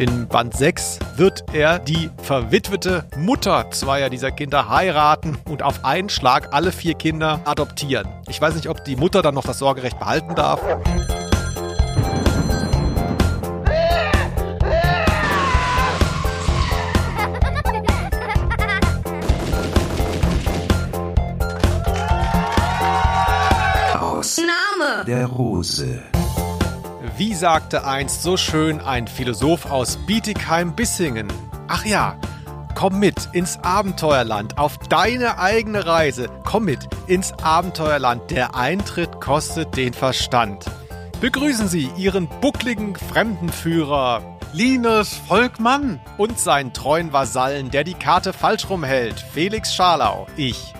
In Band 6 wird er die verwitwete Mutter zweier dieser Kinder heiraten und auf einen Schlag alle vier Kinder adoptieren. Ich weiß nicht, ob die Mutter dann noch das Sorgerecht behalten darf. Aus Name der Rose. Wie sagte einst so schön ein Philosoph aus Bietigheim-Bissingen? Ach ja, komm mit ins Abenteuerland, auf deine eigene Reise. Komm mit ins Abenteuerland. Der Eintritt kostet den Verstand. Begrüßen Sie Ihren buckligen Fremdenführer Linus Volkmann und seinen treuen Vasallen, der die Karte falsch rumhält, Felix Scharlau, ich.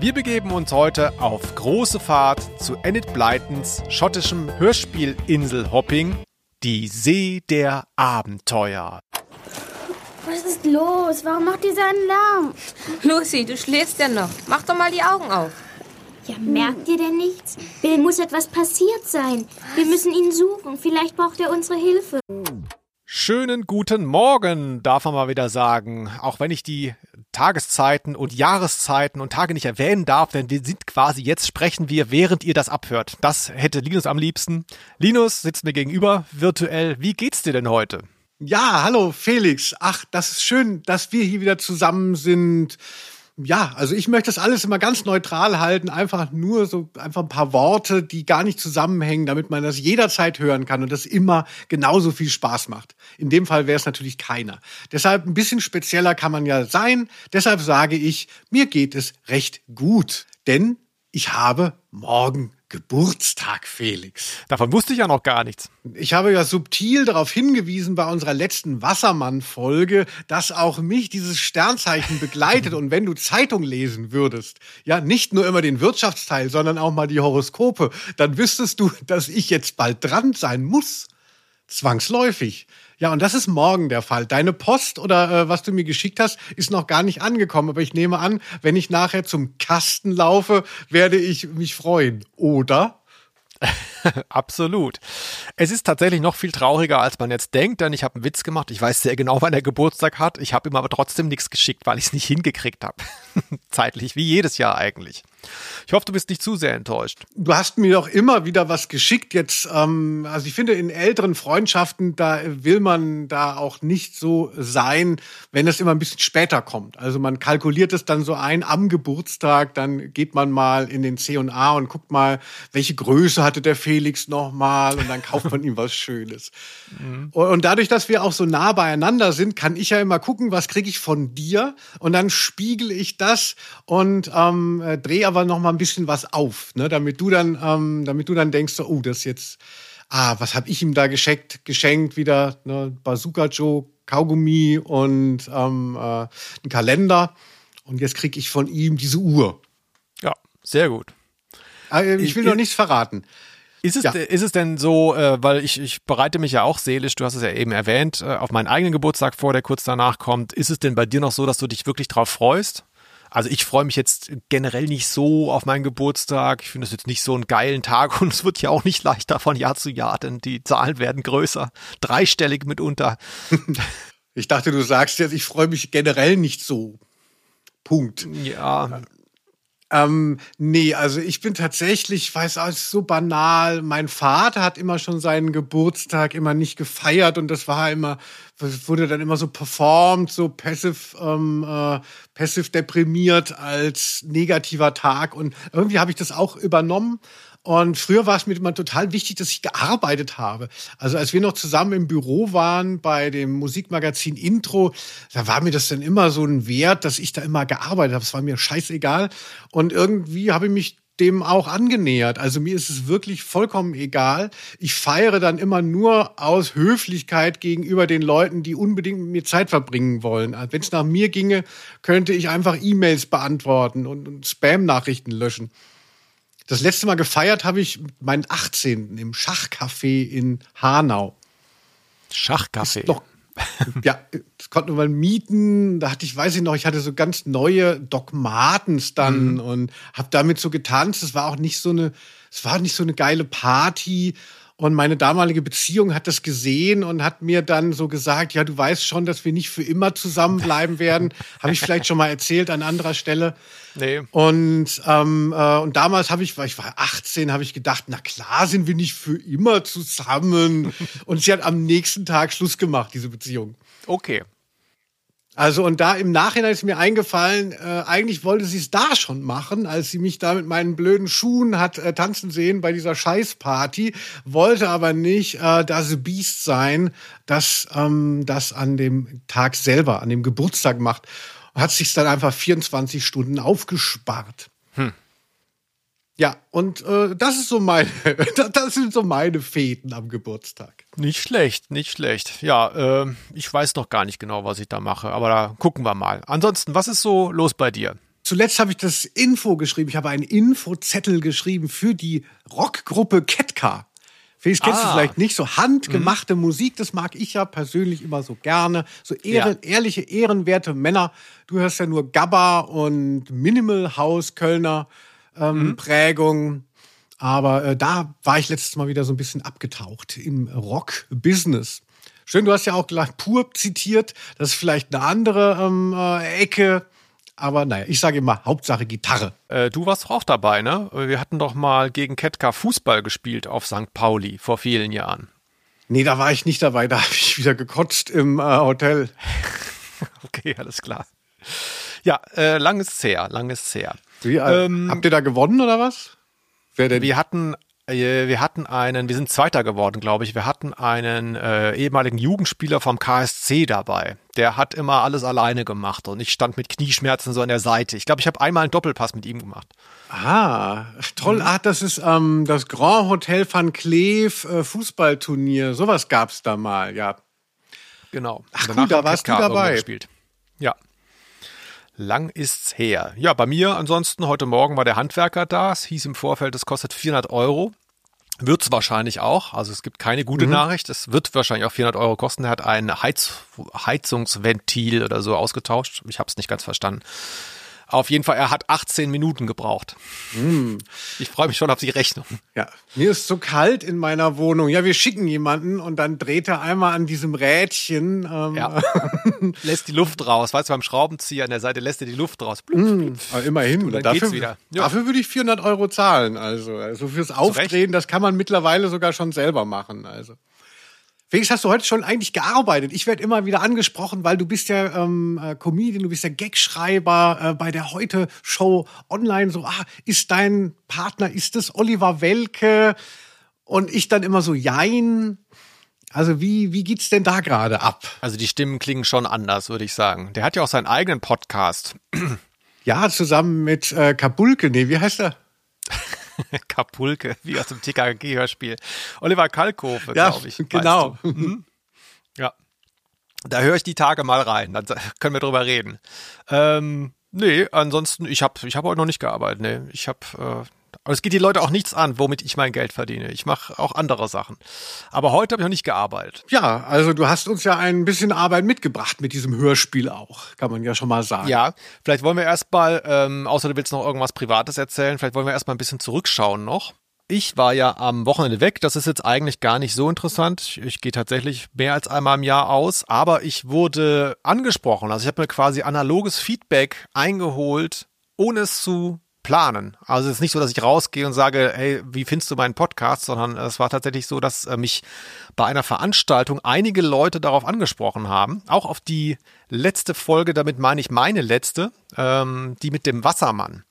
Wir begeben uns heute auf große Fahrt zu Enid Blytons schottischem Hörspiel-Inselhopping, die See der Abenteuer. Was ist los? Warum macht ihr so einen Lärm? Lucy, du schläfst ja noch. Mach doch mal die Augen auf. Ja, merkt ihr denn nichts? Bill muss etwas passiert sein. Wir müssen ihn suchen. Vielleicht braucht er unsere Hilfe. Schönen guten Morgen, darf man mal wieder sagen. Auch wenn ich die Tageszeiten und Jahreszeiten und Tage nicht erwähnen darf, denn wir sind quasi jetzt sprechen wir, während ihr das abhört. Das hätte Linus am liebsten. Linus sitzt mir gegenüber virtuell. Wie geht's dir denn heute? Ja, hallo Felix. Ach, das ist schön, dass wir hier wieder zusammen sind ja, also ich möchte das alles immer ganz neutral halten, einfach nur so einfach ein paar Worte, die gar nicht zusammenhängen, damit man das jederzeit hören kann und das immer genauso viel Spaß macht. In dem Fall wäre es natürlich keiner. Deshalb ein bisschen spezieller kann man ja sein. Deshalb sage ich, mir geht es recht gut, denn ich habe morgen Geburtstag, Felix. Davon wusste ich ja noch gar nichts. Ich habe ja subtil darauf hingewiesen bei unserer letzten Wassermann-Folge, dass auch mich dieses Sternzeichen begleitet. Und wenn du Zeitung lesen würdest, ja, nicht nur immer den Wirtschaftsteil, sondern auch mal die Horoskope, dann wüsstest du, dass ich jetzt bald dran sein muss. Zwangsläufig. Ja, und das ist morgen der Fall. Deine Post oder äh, was du mir geschickt hast, ist noch gar nicht angekommen. Aber ich nehme an, wenn ich nachher zum Kasten laufe, werde ich mich freuen. Oder? Absolut. Es ist tatsächlich noch viel trauriger, als man jetzt denkt, denn ich habe einen Witz gemacht. Ich weiß sehr genau, wann er Geburtstag hat. Ich habe ihm aber trotzdem nichts geschickt, weil ich es nicht hingekriegt habe. Zeitlich, wie jedes Jahr eigentlich. Ich hoffe, du bist nicht zu sehr enttäuscht. Du hast mir doch immer wieder was geschickt. Jetzt, ähm, also ich finde, in älteren Freundschaften, da will man da auch nicht so sein, wenn es immer ein bisschen später kommt. Also man kalkuliert es dann so ein am Geburtstag, dann geht man mal in den C&A und guckt mal, welche Größe hatte der Felix nochmal und dann kauft man ihm was Schönes. Mhm. Und dadurch, dass wir auch so nah beieinander sind, kann ich ja immer gucken, was kriege ich von dir und dann spiegel ich das und ähm, äh, drehe aber noch mal ein bisschen was auf, ne? damit du dann, ähm, damit du dann denkst, so, oh, das jetzt, ah, was habe ich ihm da geschenkt, geschenkt wieder, ne? Bazooka Joe, Kaugummi und ähm, äh, einen Kalender. Und jetzt kriege ich von ihm diese Uhr. Ja, sehr gut. Äh, ich will ich, noch nichts verraten. Ist es, ja. ist es denn so, äh, weil ich, ich bereite mich ja auch seelisch, du hast es ja eben erwähnt, äh, auf meinen eigenen Geburtstag vor, der kurz danach kommt. Ist es denn bei dir noch so, dass du dich wirklich drauf freust? Also ich freue mich jetzt generell nicht so auf meinen Geburtstag. Ich finde es jetzt nicht so einen geilen Tag und es wird ja auch nicht leichter von Jahr zu Jahr, denn die Zahlen werden größer, dreistellig mitunter. Ich dachte, du sagst jetzt, ich freue mich generell nicht so. Punkt. Ja. Ähm, nee, also ich bin tatsächlich, weiß auch, so banal. Mein Vater hat immer schon seinen Geburtstag immer nicht gefeiert und das war immer, wurde dann immer so performt, so passiv, ähm, äh, passiv deprimiert als negativer Tag und irgendwie habe ich das auch übernommen und früher war es mir immer total wichtig, dass ich gearbeitet habe. Also als wir noch zusammen im Büro waren bei dem Musikmagazin Intro, da war mir das dann immer so ein Wert, dass ich da immer gearbeitet habe. Es war mir scheißegal. Und irgendwie habe ich mich dem auch angenähert. Also mir ist es wirklich vollkommen egal. Ich feiere dann immer nur aus Höflichkeit gegenüber den Leuten, die unbedingt mit mir Zeit verbringen wollen. Also Wenn es nach mir ginge, könnte ich einfach E-Mails beantworten und, und Spam-Nachrichten löschen. Das letzte Mal gefeiert habe ich meinen 18. im Schachcafé in Hanau. Schachcafé? Ja, das konnte man mieten. Da hatte ich, weiß ich noch, ich hatte so ganz neue Doc Martens dann mhm. und habe damit so getanzt. Es war auch nicht so eine, es war nicht so eine geile Party. Und meine damalige Beziehung hat das gesehen und hat mir dann so gesagt, ja, du weißt schon, dass wir nicht für immer zusammenbleiben werden. Habe ich vielleicht schon mal erzählt an anderer Stelle. Nee. Und, ähm, äh, und damals habe ich, weil ich war 18, habe ich gedacht, na klar sind wir nicht für immer zusammen. und sie hat am nächsten Tag Schluss gemacht, diese Beziehung. Okay. Also und da im Nachhinein ist mir eingefallen, äh, eigentlich wollte sie es da schon machen, als sie mich da mit meinen blöden Schuhen hat äh, tanzen sehen bei dieser Scheißparty, wollte aber nicht äh, das Biest sein, das ähm, das an dem Tag selber, an dem Geburtstag macht. Hat sich dann einfach 24 Stunden aufgespart. Ja, und äh, das ist so meine, das sind so meine Feten am Geburtstag. Nicht schlecht, nicht schlecht. Ja, äh, ich weiß noch gar nicht genau, was ich da mache, aber da gucken wir mal. Ansonsten, was ist so los bei dir? Zuletzt habe ich das Info geschrieben. Ich habe einen Infozettel geschrieben für die Rockgruppe Ketka. Felix, kennst du Ah. vielleicht nicht? So handgemachte Musik, das mag ich ja persönlich immer so gerne. So ehre, ehrliche, ehrenwerte Männer. Du hörst ja nur Gabba und Minimal House Kölner ähm, Prägung. Aber äh, da war ich letztes Mal wieder so ein bisschen abgetaucht im Rock-Business. Schön, du hast ja auch gleich pur zitiert. Das ist vielleicht eine andere ähm, äh, Ecke. Aber naja, ich sage immer, Hauptsache Gitarre. Äh, du warst auch dabei, ne? Wir hatten doch mal gegen Ketka Fußball gespielt auf St. Pauli vor vielen Jahren. Nee, da war ich nicht dabei. Da habe ich wieder gekotzt im äh, Hotel. Okay, alles klar. Ja, äh, lang her, lang ist's her. Wie, äh, Ähm, habt ihr da gewonnen oder was? Wer denn? Wir hatten, äh, wir hatten einen, wir sind Zweiter geworden, glaube ich. Wir hatten einen äh, ehemaligen Jugendspieler vom KSC dabei. Der hat immer alles alleine gemacht und ich stand mit Knieschmerzen so an der Seite. Ich glaube, ich habe einmal einen Doppelpass mit ihm gemacht. Ah, toll. Ah, das ist ähm, das Grand Hotel van Cleef äh, Fußballturnier. Sowas gab's da mal, ja. Genau. Ach cool, da warst du dabei. Gespielt. Ja. Lang ist's her. Ja, bei mir ansonsten, heute Morgen war der Handwerker da. Es hieß im Vorfeld, es kostet 400 Euro. Wird's wahrscheinlich auch. Also es gibt keine gute Nachricht. Es wird wahrscheinlich auch 400 Euro kosten. Er hat ein Heiz Heizungsventil oder so ausgetauscht. Ich habe es nicht ganz verstanden. Auf jeden Fall, er hat 18 Minuten gebraucht. Ich freue mich schon auf die Rechnung. Ja, mir ist so kalt in meiner Wohnung. Ja, wir schicken jemanden und dann dreht er einmal an diesem Rädchen. Ähm, Ja. lässt die Luft raus. Weißt du, beim Schraubenzieher an der Seite lässt er die Luft raus. Blub, blub. Aber immerhin. Und dann dafür, geht's wieder. Ja. dafür würde ich 400 Euro zahlen. Also, also fürs Aufdrehen, das kann man mittlerweile sogar schon selber machen. Also. Felix, hast du heute schon eigentlich gearbeitet? Ich werde immer wieder angesprochen, weil du bist ja ähm, äh, Comedian, du bist ja Gagschreiber äh, bei der Heute-Show online. So, ah, ist dein Partner, ist es Oliver Welke? Und ich dann immer so, jein. Also wie, wie geht's denn da gerade ab? Also die Stimmen klingen schon anders, würde ich sagen. Der hat ja auch seinen eigenen Podcast. Ja, zusammen mit äh, Kabulke, nee, wie heißt er? Kapulke, wie aus dem TKG-Hörspiel. Oliver Kalkofe, Ja, glaube ich. genau. Mhm. Ja. Da höre ich die Tage mal rein, dann können wir drüber reden. Ähm, nee, ansonsten, ich habe ich hab heute noch nicht gearbeitet. Nee, ich habe, äh, aber es geht die Leute auch nichts an, womit ich mein Geld verdiene. Ich mache auch andere Sachen. Aber heute habe ich noch nicht gearbeitet. Ja, also du hast uns ja ein bisschen Arbeit mitgebracht mit diesem Hörspiel auch, kann man ja schon mal sagen. Ja, vielleicht wollen wir erstmal, ähm, außer du willst noch irgendwas Privates erzählen, vielleicht wollen wir erstmal ein bisschen zurückschauen noch. Ich war ja am Wochenende weg, das ist jetzt eigentlich gar nicht so interessant. Ich, ich gehe tatsächlich mehr als einmal im Jahr aus, aber ich wurde angesprochen. Also ich habe mir quasi analoges Feedback eingeholt, ohne es zu planen. Also es ist nicht so, dass ich rausgehe und sage, hey, wie findest du meinen Podcast, sondern es war tatsächlich so, dass äh, mich bei einer Veranstaltung einige Leute darauf angesprochen haben, auch auf die letzte Folge, damit meine ich meine letzte, ähm, die mit dem Wassermann.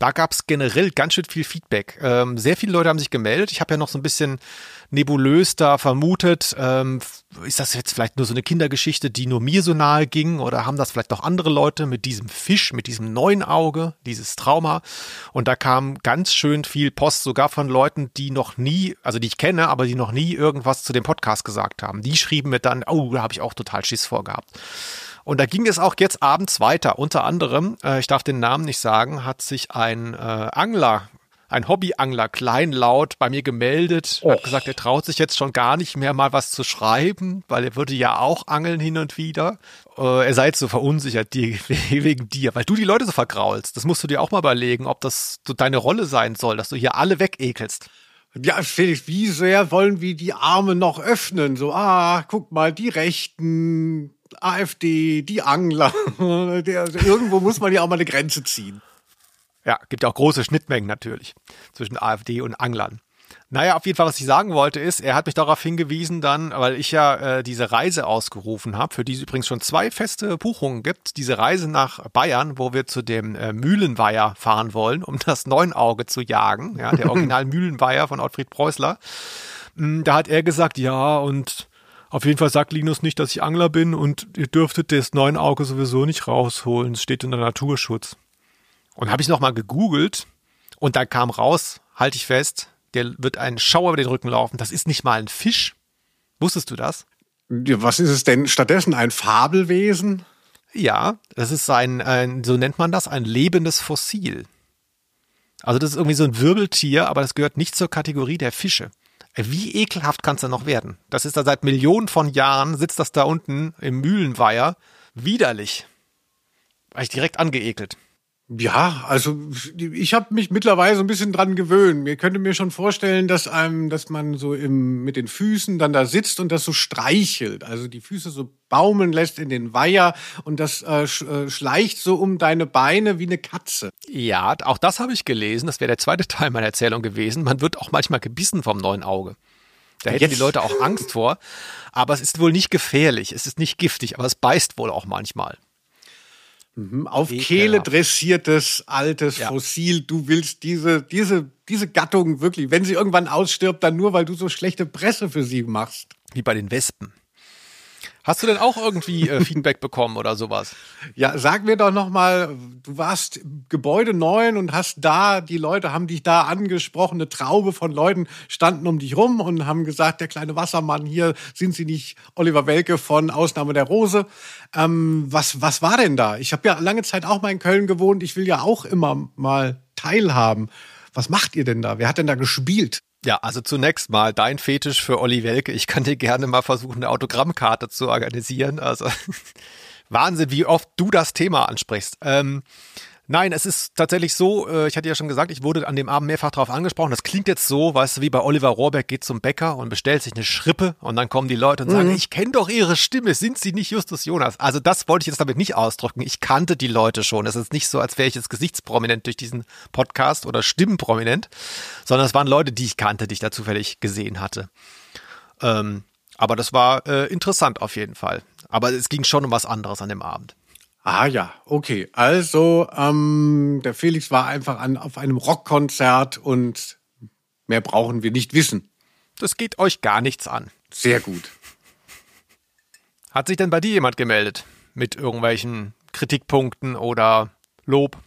Da gab es generell ganz schön viel Feedback. Ähm, sehr viele Leute haben sich gemeldet. Ich habe ja noch so ein bisschen nebulös da vermutet, ähm, ist das jetzt vielleicht nur so eine Kindergeschichte, die nur mir so nahe ging oder haben das vielleicht auch andere Leute mit diesem Fisch, mit diesem neuen Auge, dieses Trauma? Und da kam ganz schön viel Post, sogar von Leuten, die noch nie, also die ich kenne, aber die noch nie irgendwas zu dem Podcast gesagt haben. Die schrieben mir dann, oh, da habe ich auch total Schiss vorgehabt. Und da ging es auch jetzt abends weiter. Unter anderem, äh, ich darf den Namen nicht sagen, hat sich ein äh, Angler, ein Hobbyangler kleinlaut bei mir gemeldet, hat gesagt, er traut sich jetzt schon gar nicht mehr mal was zu schreiben, weil er würde ja auch angeln hin und wieder. Äh, er sei jetzt so verunsichert die, wegen dir, weil du die Leute so vergraulst. Das musst du dir auch mal überlegen, ob das so deine Rolle sein soll, dass du hier alle wegekelst. Ja, Felix, wie sehr wollen wir die Arme noch öffnen? So, ah, guck mal, die Rechten, AfD, die Angler. Also irgendwo muss man ja auch mal eine Grenze ziehen. Ja, gibt ja auch große Schnittmengen natürlich zwischen AfD und Anglern. Naja, auf jeden Fall, was ich sagen wollte, ist, er hat mich darauf hingewiesen dann, weil ich ja äh, diese Reise ausgerufen habe, für die es übrigens schon zwei feste Buchungen gibt. Diese Reise nach Bayern, wo wir zu dem äh, Mühlenweiher fahren wollen, um das Neunauge zu jagen. Ja, der Original Mühlenweiher von Ottfried Preußler. Mm, Da hat er gesagt, ja, und auf jeden Fall sagt Linus nicht, dass ich Angler bin und ihr dürftet das Neunauge sowieso nicht rausholen. Es steht unter Naturschutz. Und habe ich nochmal gegoogelt und da kam raus, halte ich fest, der wird einen Schauer über den Rücken laufen. Das ist nicht mal ein Fisch. Wusstest du das? Was ist es denn stattdessen? Ein Fabelwesen? Ja, das ist ein, ein, so nennt man das, ein lebendes Fossil. Also das ist irgendwie so ein Wirbeltier, aber das gehört nicht zur Kategorie der Fische. Wie ekelhaft kann es denn noch werden? Das ist da seit Millionen von Jahren, sitzt das da unten im Mühlenweiher. Widerlich. War ich direkt angeekelt. Ja, also ich habe mich mittlerweile so ein bisschen dran gewöhnt. Mir könnte mir schon vorstellen, dass einem, dass man so im, mit den Füßen dann da sitzt und das so streichelt. Also die Füße so baumeln lässt in den Weiher und das äh, äh, schleicht so um deine Beine wie eine Katze. Ja, auch das habe ich gelesen. Das wäre der zweite Teil meiner Erzählung gewesen. Man wird auch manchmal gebissen vom neuen Auge. Da hätten Jetzt- die Leute auch Angst vor. Aber es ist wohl nicht gefährlich. Es ist nicht giftig, aber es beißt wohl auch manchmal. Auf Ekelhaft. Kehle dressiertes altes Ja. Fossil. Du willst diese, diese, diese Gattung wirklich, wenn sie irgendwann ausstirbt, dann nur, weil du so schlechte Presse für sie machst. Wie bei den Wespen. Hast du denn auch irgendwie äh, Feedback bekommen oder sowas? Ja, sag mir doch noch mal, du warst Gebäude 9 und hast da, die Leute haben dich da angesprochen, eine Traube von Leuten standen um dich rum und haben gesagt, der kleine Wassermann hier, sind Sie nicht Oliver Welke von Ausnahme der Rose? Ähm, was, was war denn da? Ich habe ja lange Zeit auch mal in Köln gewohnt, ich will ja auch immer mal teilhaben. Was macht ihr denn da? Wer hat denn da gespielt? Ja, also zunächst mal dein Fetisch für Olli Welke. Ich kann dir gerne mal versuchen, eine Autogrammkarte zu organisieren. Also Wahnsinn, wie oft du das Thema ansprichst. Ähm, nein, es ist tatsächlich so, äh, ich hatte ja schon gesagt, ich wurde an dem Abend mehrfach darauf angesprochen. Das klingt jetzt so, weißt du, wie bei Oliver Rohrbeck geht zum Bäcker und bestellt sich eine Schrippe und dann kommen die Leute und sagen, ich kenne doch ihre Stimme, sind sie nicht Justus Jonas? Also das wollte ich jetzt damit nicht ausdrücken. Ich kannte die Leute schon. Es ist nicht so, als wäre ich jetzt gesichtsprominent durch diesen Podcast oder stimmenprominent, sondern es waren Leute, die ich kannte, die ich da zufällig gesehen hatte. Ähm, aber das war äh, interessant auf jeden Fall. Aber es ging schon um was anderes an dem Abend. Ah ja, okay. Also, ähm, der Felix war einfach an, auf einem Rockkonzert und mehr brauchen wir nicht wissen. Das geht euch gar nichts an. Sehr gut. Hat sich denn bei dir jemand gemeldet mit irgendwelchen Kritikpunkten oder Lob?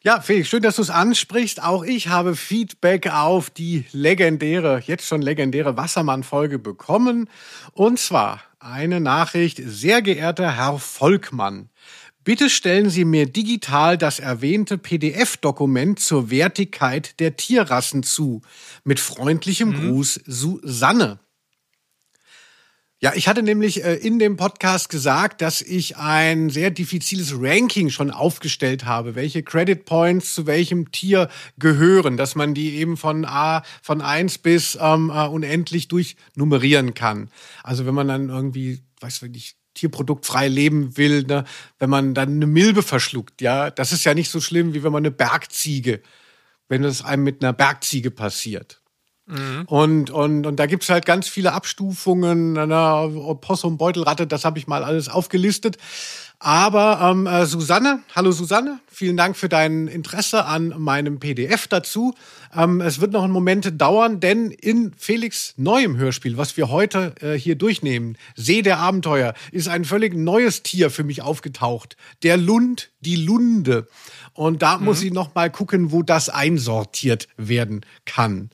Ja, Felix, schön, dass du es ansprichst. Auch ich habe Feedback auf die legendäre, jetzt schon legendäre Wassermann-Folge bekommen. Und zwar eine Nachricht, sehr geehrter Herr Volkmann. Bitte stellen Sie mir digital das erwähnte PDF-Dokument zur Wertigkeit der Tierrassen zu. Mit freundlichem Gruß, Susanne. Ja, ich hatte nämlich äh, in dem Podcast gesagt, dass ich ein sehr diffiziles Ranking schon aufgestellt habe, welche Credit Points zu welchem Tier gehören, dass man die eben von A von eins bis ähm, äh, unendlich durchnummerieren kann. Also wenn man dann irgendwie, weiß ich nicht, tierproduktfrei leben will, ne, wenn man dann eine Milbe verschluckt, ja, das ist ja nicht so schlimm, wie wenn man eine Bergziege, wenn es einem mit einer Bergziege passiert. Und, und, und da gibt's halt ganz viele Abstufungen, Possum, Beutelratte, das habe ich mal alles aufgelistet. Aber ähm, äh, Susanne, hallo Susanne, vielen Dank für dein Interesse an meinem PDF dazu. Ähm, es wird noch einen Moment dauern, denn in Felix neuem Hörspiel, was wir heute äh, hier durchnehmen, See der Abenteuer, ist ein völlig neues Tier für mich aufgetaucht. Der Lund, die Lunde. Und da muss ich noch mal gucken, wo das einsortiert werden kann.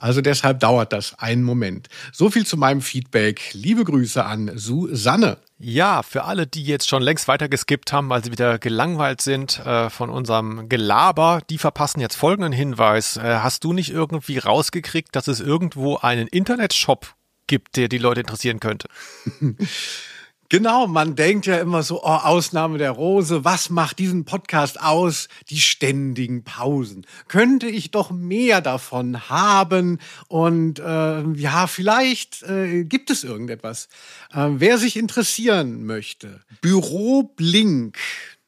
Also deshalb dauert das einen Moment. So viel zu meinem Feedback. Liebe Grüße an Susanne. Ja, für alle, die jetzt schon längst weitergeskippt haben, weil sie wieder gelangweilt sind äh, von unserem Gelaber, die verpassen jetzt folgenden Hinweis. Äh, hast du nicht irgendwie rausgekriegt, dass es irgendwo einen Internetshop gibt, der die Leute interessieren könnte? Genau, man denkt ja immer so, oh, Ausnahme der Rose, was macht diesen Podcast aus? Die ständigen Pausen. Könnte ich doch mehr davon haben? Und äh, ja, vielleicht äh, gibt es irgendetwas. Äh, wer sich interessieren möchte, Büro Blink.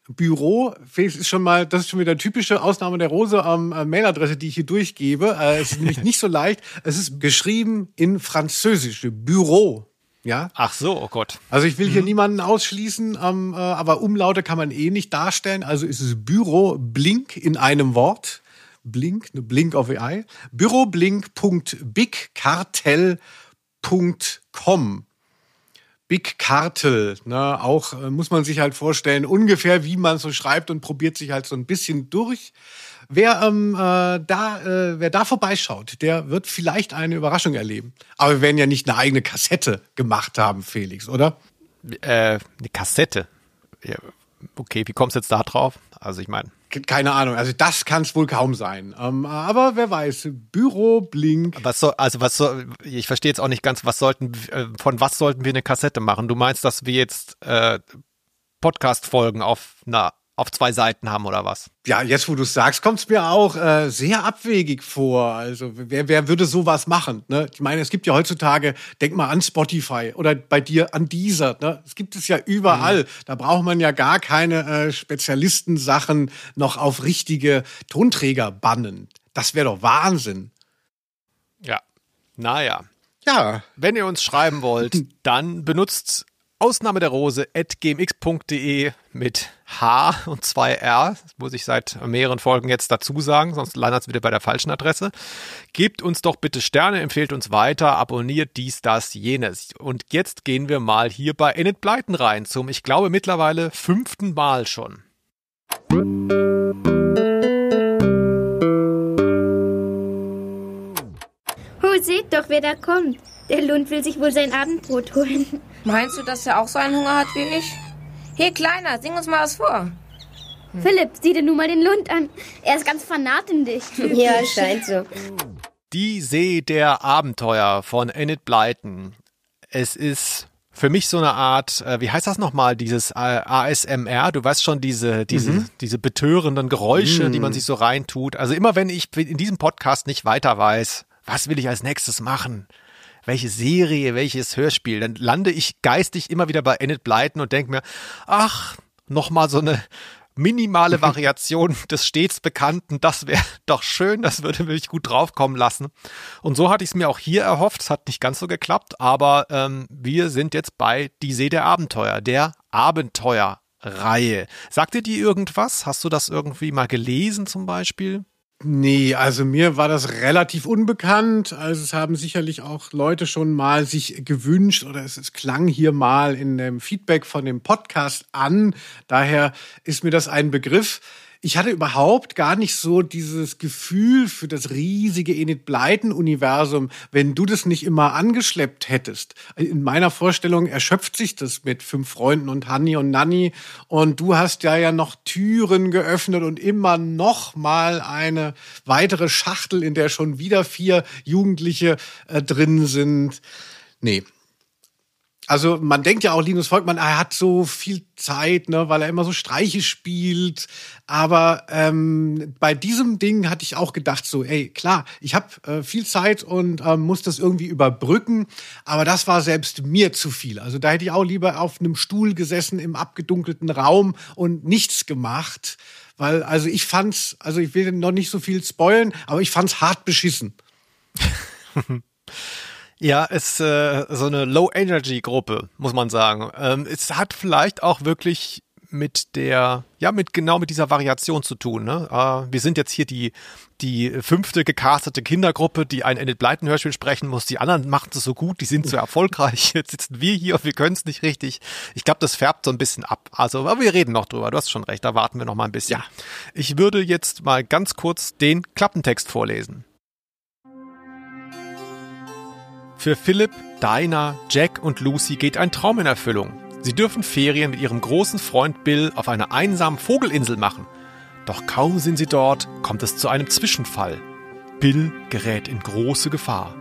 Büro, Felix ist schon mal, das ist schon wieder typische Ausnahme der Rose am ähm, Mailadresse, die ich hier durchgebe. Äh, es ist nämlich nicht so leicht. Es ist geschrieben in Französisch. Büro. Ja. Ach so, oh Gott. Also ich will hier niemanden ausschließen, ähm, äh, aber Umlaute kann man eh nicht darstellen. Also ist es Büro Blink in einem Wort. Blink, eine Blink of AI. Büroblink.bigcartel.com. Big Cartel, ne, auch äh, muss man sich halt vorstellen, ungefähr wie man so schreibt und probiert sich halt so ein bisschen durch. Wer ähm, äh, da, äh, wer da vorbeischaut, der wird vielleicht eine Überraschung erleben. Aber wir werden ja nicht eine eigene Kassette gemacht haben, Felix, oder? Äh, eine Kassette. Ja, okay, wie kommst du jetzt da drauf? Also ich meine. Keine Ahnung, also das kann es wohl kaum sein. Ähm, aber wer weiß, Büro, Blink. Was soll, also was soll, ich verstehe jetzt auch nicht ganz, was sollten, äh, von was sollten wir eine Kassette machen? Du meinst, dass wir jetzt äh, Podcast-Folgen auf einer auf zwei Seiten haben oder was? Ja, jetzt wo du es sagst, kommt es mir auch äh, sehr abwegig vor. Also wer, wer würde sowas machen? Ne? Ich meine, es gibt ja heutzutage, denk mal an Spotify oder bei dir an Deezer. Ne? Es gibt es ja überall. Mhm. Da braucht man ja gar keine äh, Spezialistensachen noch auf richtige Tonträger bannen. Das wäre doch Wahnsinn. Ja, naja. Ja. Wenn ihr uns schreiben wollt, dann benutzt Ausnahme der Rose at gmx.de mit H und zwei R. Das muss ich seit mehreren Folgen jetzt dazu sagen, sonst landet es wieder bei der falschen Adresse. Gebt uns doch bitte Sterne, empfehlt uns weiter, abonniert dies, das, jenes. Und jetzt gehen wir mal hier bei Enid Blyton rein zum, ich glaube, mittlerweile fünften Mal schon. Oh, seht doch, wer da kommt. Der Lund will sich wohl sein Abendbrot holen. Meinst du, dass er auch so einen Hunger hat wie ich? Hey, Kleiner, sing uns mal was vor. Philipp, sieh dir nun mal den Lund an. Er ist ganz fanat in dich. Ja, scheint so. Die See der Abenteuer von Enid Blyton. Es ist für mich so eine Art, äh, wie heißt das nochmal, dieses äh, ASMR, du weißt schon, diese, diese, mhm. diese betörenden Geräusche, mhm. die man sich so reintut. Also immer wenn ich in diesem Podcast nicht weiter weiß, was will ich als nächstes machen? Welche Serie, welches Hörspiel, dann lande ich geistig immer wieder bei Enid Blyton und denke mir, ach, nochmal so eine minimale Variation des stets Bekannten, das wäre doch schön, das würde mich gut draufkommen lassen. Und so hatte ich es mir auch hier erhofft, es hat nicht ganz so geklappt, aber ähm, wir sind jetzt bei Die See der Abenteuer, der Abenteuerreihe. Sagt dir die irgendwas? Hast du das irgendwie mal gelesen zum Beispiel? Nee, also mir war das relativ unbekannt. Also es haben sicherlich auch Leute schon mal sich gewünscht oder es, es, klang hier mal in dem Feedback von dem Podcast an. Daher ist mir das ein Begriff ich hatte überhaupt gar nicht so dieses Gefühl für das riesige Enid Blyton-Universum, wenn du das nicht immer angeschleppt hättest. In meiner Vorstellung erschöpft sich das mit fünf Freunden und Hanni und Nanni und du hast ja ja noch Türen geöffnet und immer noch mal eine weitere Schachtel, in der schon wieder vier Jugendliche äh, drin sind. Nee, also man denkt ja auch, Linus Volkmann, er hat so viel Zeit, ne, weil er immer so Streiche spielt. Aber ähm, bei diesem Ding hatte ich auch gedacht, so, ey, klar, ich habe äh, viel Zeit und ähm, muss das irgendwie überbrücken. Aber das war selbst mir zu viel. Also da hätte ich auch lieber auf einem Stuhl gesessen im abgedunkelten Raum und nichts gemacht. Weil, also ich fand's, also ich will noch nicht so viel spoilen, aber ich fand's hart beschissen. Ja, ist äh, so eine Low-Energy-Gruppe, muss man sagen. Ähm, es hat vielleicht auch wirklich mit der, ja, mit genau mit dieser Variation zu tun. Ne? Äh, wir sind jetzt hier die, die fünfte gecastete Kindergruppe, die ein Enid Blyton Hörspiel sprechen muss. Die anderen machen es so gut, die sind so erfolgreich. Jetzt sitzen wir hier und wir können es nicht richtig. Ich glaube, das färbt so ein bisschen ab. Also, aber wir reden noch drüber. Du hast schon recht, da warten wir noch mal ein bisschen. Ja. Ich würde jetzt mal ganz kurz den Klappentext vorlesen. Für Philipp, Dinah, Jack und Lucy geht ein Traum in Erfüllung. Sie dürfen Ferien mit ihrem großen Freund Bill auf einer einsamen Vogelinsel machen. Doch kaum sind sie dort, kommt es zu einem Zwischenfall. Bill gerät in große Gefahr.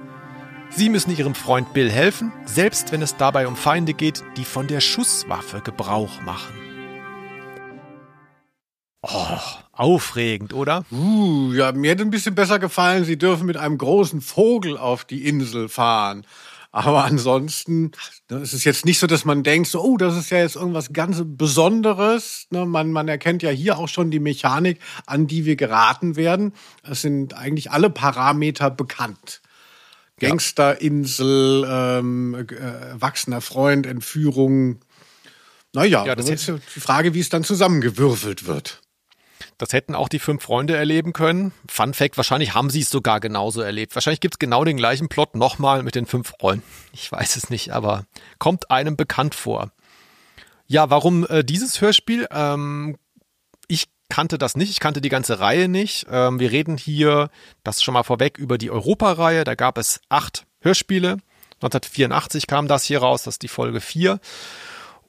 Sie müssen ihrem Freund Bill helfen, selbst wenn es dabei um Feinde geht, die von der Schusswaffe Gebrauch machen. Oh, aufregend, oder? Uh, ja, mir hätte ein bisschen besser gefallen, sie dürfen mit einem großen Vogel auf die Insel fahren. Aber ansonsten, ne, es ist jetzt nicht so, dass man denkt, so, oh, das ist ja jetzt irgendwas ganz Besonderes. Ne, man, man erkennt ja hier auch schon die Mechanik, an die wir geraten werden. Es sind eigentlich alle Parameter bekannt. Gangsterinsel, ähm, äh, erwachsener Freund, Entführung. Naja, Ja, das ist die Frage, wie es dann zusammengewürfelt wird. Das hätten auch die fünf Freunde erleben können. Fun Fact, wahrscheinlich haben sie es sogar genauso erlebt. Wahrscheinlich gibt's genau den gleichen Plot nochmal mit den fünf Freunden. Ich weiß es nicht, aber kommt einem bekannt vor. Ja, warum äh, dieses Hörspiel? Ähm, ich kannte das nicht, ich kannte die ganze Reihe nicht. Ähm, wir reden hier, das schon mal vorweg, über die Europa-Reihe. Da gab es acht Hörspiele. 1984 kam das hier raus, das ist die Folge 4.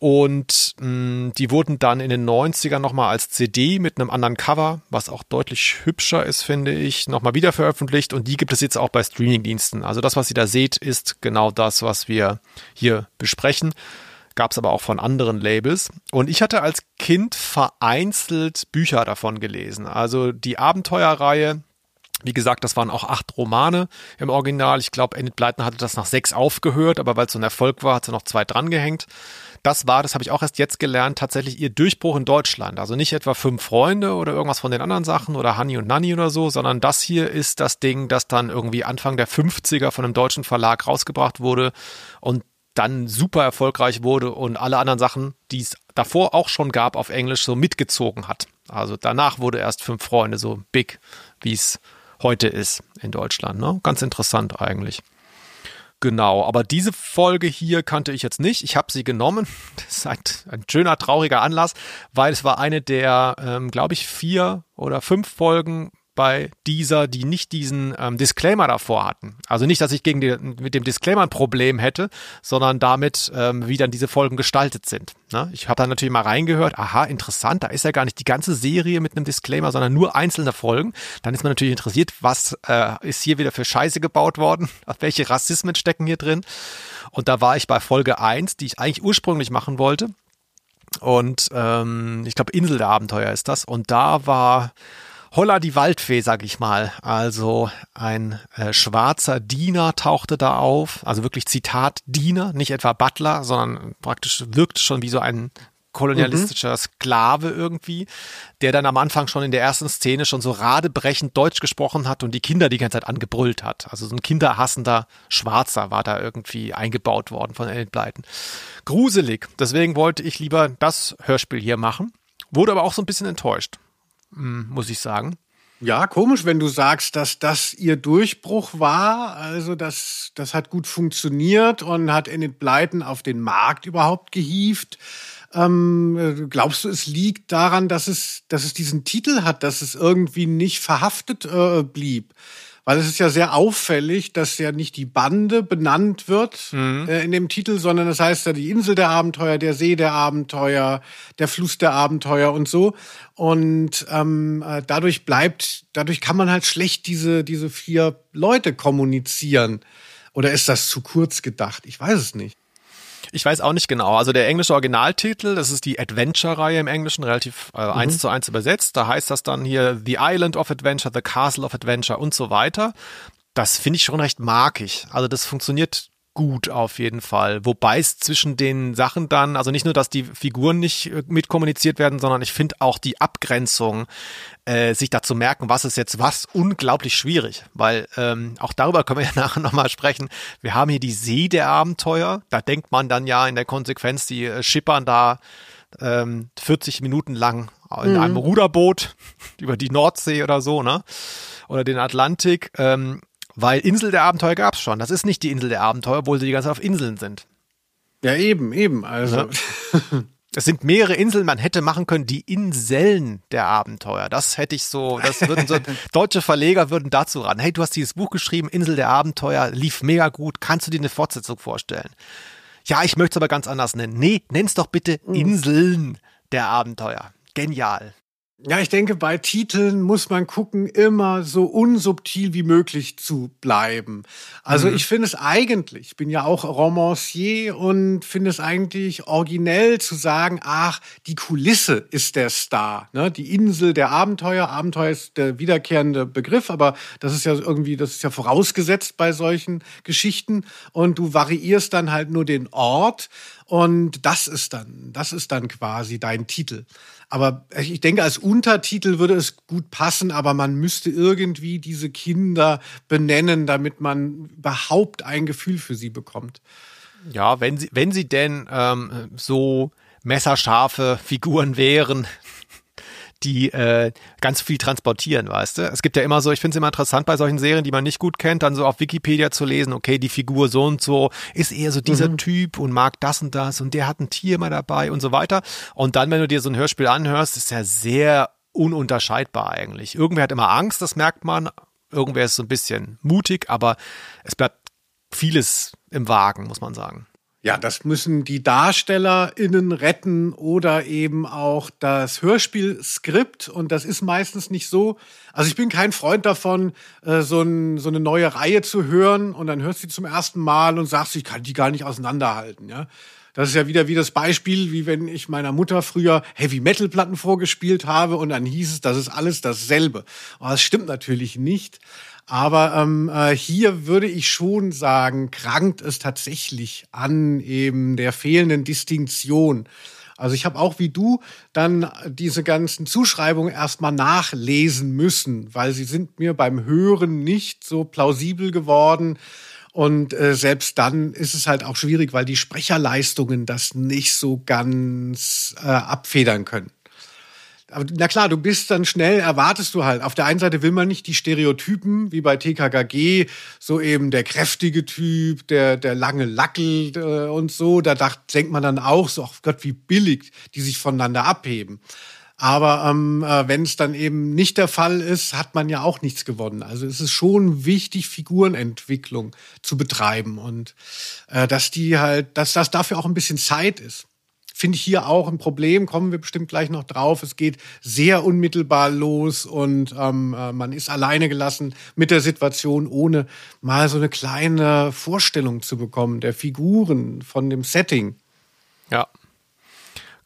Und mh, die wurden dann in den 90ern nochmal als CD mit einem anderen Cover, was auch deutlich hübscher ist, finde ich, nochmal wieder veröffentlicht. Und die gibt es jetzt auch bei Streamingdiensten. Also das, was ihr da seht, ist genau das, was wir hier besprechen. Gab es aber auch von anderen Labels. Und ich hatte als Kind vereinzelt Bücher davon gelesen. Also die Abenteuerreihe, wie gesagt, das waren auch acht Romane im Original. Ich glaube, Enid Blyton hatte das nach sechs aufgehört, aber weil es so ein Erfolg war, hat sie noch zwei drangehängt. Das war, das habe ich auch erst jetzt gelernt, tatsächlich ihr Durchbruch in Deutschland. Also nicht etwa fünf Freunde oder irgendwas von den anderen Sachen oder Honey und Nanny oder so, sondern das hier ist das Ding, das dann irgendwie Anfang der 50er von einem deutschen Verlag rausgebracht wurde und dann super erfolgreich wurde und alle anderen Sachen, die es davor auch schon gab auf Englisch, so mitgezogen hat. Also danach wurde erst fünf Freunde so big, wie es heute ist in Deutschland. Ne? Ganz interessant eigentlich. Genau, aber diese Folge hier kannte ich jetzt nicht. Ich habe sie genommen. Das ist ein, schöner, trauriger Anlass, weil es war eine der, ähm, glaube ich, vier oder fünf Folgen bei dieser, die nicht diesen ähm, Disclaimer davor hatten. Also nicht, dass ich gegen die, mit dem Disclaimer ein Problem hätte, sondern damit, ähm, wie dann diese Folgen gestaltet sind. Ne? Ich habe da natürlich mal reingehört, aha, interessant, da ist ja gar nicht die ganze Serie mit einem Disclaimer, sondern nur einzelne Folgen. Dann ist man natürlich interessiert, was äh, ist hier wieder für Scheiße gebaut worden, welche Rassismen stecken hier drin. Und da war ich bei Folge 1, die ich eigentlich ursprünglich machen wollte. Und ähm, ich glaube, Insel der Abenteuer ist das. Und da war Holla die Waldfee, sag ich mal. Also ein äh, schwarzer Diener tauchte da auf, also wirklich Zitat Diener, nicht etwa Butler, sondern praktisch wirkte schon wie so ein kolonialistischer Sklave irgendwie, der dann am Anfang schon in der ersten Szene schon so radebrechend Deutsch gesprochen hat und die Kinder die ganze Zeit angebrüllt hat. Also so ein kinderhassender Schwarzer war da irgendwie eingebaut worden von Ellen Blyton. Gruselig. Deswegen wollte ich lieber das Hörspiel hier machen. Wurde aber auch so ein bisschen enttäuscht muss ich sagen. Ja, komisch, wenn du sagst, dass das ihr Durchbruch war. Also das, das hat gut funktioniert und hat Enid Blyton auf den Markt überhaupt gehievt. Ähm, glaubst du, es liegt daran, dass es, dass es diesen Titel hat, dass es irgendwie nicht verhaftet äh, blieb? Weil es ist ja sehr auffällig, dass ja nicht die Bande benannt wird mhm. äh, in dem Titel, sondern das heißt ja die Insel der Abenteuer, der See der Abenteuer, der Fluss der Abenteuer und so. Und ähm, äh, dadurch bleibt, dadurch kann man halt schlecht diese, diese vier Leute kommunizieren. Oder ist das zu kurz gedacht? Ich weiß es nicht. Ich weiß auch nicht genau. Also der englische Originaltitel, das ist die Adventure-Reihe im Englischen, relativ äh, mhm. eins zu eins übersetzt. Da heißt das dann hier The Island of Adventure, The Castle of Adventure und so weiter. Das finde ich schon recht markig. Also das funktioniert gut auf jeden Fall. Wobei es zwischen den Sachen dann, also nicht nur, dass die Figuren nicht äh, mitkommuniziert werden, sondern ich finde auch die Abgrenzung, äh, sich da zu merken, was ist jetzt was, unglaublich schwierig. Weil ähm, auch darüber können wir ja nachher nochmal sprechen. Wir haben hier die See der Abenteuer. Da denkt man dann ja in der Konsequenz, die äh, schippern da ähm, 40 Minuten lang in mhm. einem Ruderboot über die Nordsee oder so, ne? Oder den Atlantik. Ähm, weil Insel der Abenteuer gab es schon. Das ist nicht die Insel der Abenteuer, obwohl sie die ganze Zeit auf Inseln sind. Ja, eben, eben. Also. Ja. Es sind mehrere Inseln, man hätte machen können, die Inseln der Abenteuer. Das hätte ich so, das würden so, deutsche Verleger würden dazu ran. Hey, du hast dieses Buch geschrieben, Insel der Abenteuer, lief mega gut, kannst du dir eine Fortsetzung vorstellen? Ja, ich möchte es aber ganz anders nennen. Nee, nenn's doch bitte mhm. Inseln der Abenteuer. Genial. Ja, ich denke, bei Titeln muss man gucken, immer so unsubtil wie möglich zu bleiben. Also mhm. ich finde es eigentlich, ich bin ja auch Romancier und finde es eigentlich originell zu sagen, ach, die Kulisse ist der Star, ne? Die Insel der Abenteuer. Abenteuer ist der wiederkehrende Begriff, aber das ist ja irgendwie, das ist ja vorausgesetzt bei solchen Geschichten und du variierst dann halt nur den Ort und das ist dann, das ist dann quasi dein Titel. Aber ich denke, als Untertitel würde es gut passen, aber man müsste irgendwie diese Kinder benennen, damit man überhaupt ein Gefühl für sie bekommt. Ja, wenn sie, wenn sie denn ähm, so messerscharfe Figuren wären, die äh, ganz viel transportieren, weißt du? Es gibt ja immer so, ich finde es immer interessant bei solchen Serien, die man nicht gut kennt, dann so auf Wikipedia zu lesen, okay, die Figur so und so ist eher so dieser mhm. Typ und mag das und das und der hat ein Tier mal dabei und so weiter. Und dann, wenn du dir so ein Hörspiel anhörst, ist ja sehr ununterscheidbar eigentlich. Irgendwer hat immer Angst, das merkt man. Irgendwer ist so ein bisschen mutig, aber es bleibt vieles im Wagen, muss man sagen. Ja, das müssen die DarstellerInnen retten oder eben auch das Hörspielskript. Und das ist meistens nicht so. Also ich bin kein Freund davon, äh, so, ein, so eine neue Reihe zu hören und dann hörst du sie zum ersten Mal und sagst, ich kann die gar nicht auseinanderhalten. Ja, das ist ja wieder wie das Beispiel, wie wenn ich meiner Mutter früher Heavy-Metal-Platten vorgespielt habe und dann hieß es, das ist alles dasselbe. Aber das stimmt natürlich nicht. Aber ähm, äh, hier würde ich schon sagen, krankt es tatsächlich an eben der fehlenden Distinktion. Also ich habe auch wie du dann diese ganzen Zuschreibungen erstmal nachlesen müssen, weil sie sind mir beim Hören nicht so plausibel geworden. Und äh, selbst dann ist es halt auch schwierig, weil die Sprecherleistungen das nicht so ganz äh, abfedern können na klar, du bist dann schnell, erwartest du halt. Auf der einen Seite will man nicht die Stereotypen, wie bei TKKG, so eben der kräftige Typ, der, der lange Lackel äh, und so. Da dacht, denkt man dann auch so, ach Gott, wie billig die sich voneinander abheben. Aber ähm, äh, wenn es dann eben nicht der Fall ist, hat man ja auch nichts gewonnen. Also es ist schon wichtig, Figurenentwicklung zu betreiben und äh, dass die halt, dass das dafür auch ein bisschen Zeit ist finde ich hier auch ein Problem, kommen wir bestimmt gleich noch drauf. Es geht sehr unmittelbar los und ähm, äh, man ist alleine gelassen mit der Situation, ohne mal so eine kleine Vorstellung zu bekommen der Figuren, von dem Setting. Ja,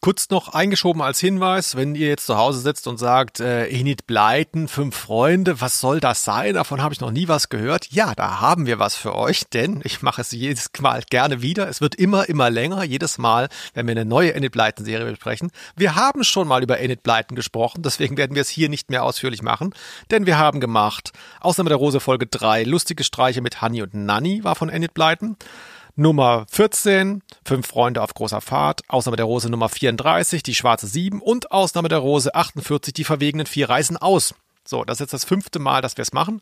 Kurz noch eingeschoben als Hinweis, wenn ihr jetzt zu Hause sitzt und sagt, äh, Enid Bleiten, fünf Freunde, was soll das sein? Davon habe ich noch nie was gehört. Ja, da haben wir was für euch, denn ich mache es jedes Mal gerne wieder. Es wird immer, immer länger, jedes Mal, wenn wir eine neue Enid Bleiten-Serie besprechen. Wir haben schon mal über Enid Bleiten gesprochen, deswegen werden wir es hier nicht mehr ausführlich machen, denn wir haben gemacht, Ausnahme der Rose Folge 3, lustige Streiche mit Honey und Nanny war von Enid Bleiten. Nummer 14, Fünf Freunde auf großer Fahrt, Ausnahme der Rose Nummer 34, die schwarze 7 und Ausnahme der Rose 48, die verwegenen vier reisen aus. So, das ist jetzt das fünfte Mal, dass wir es machen.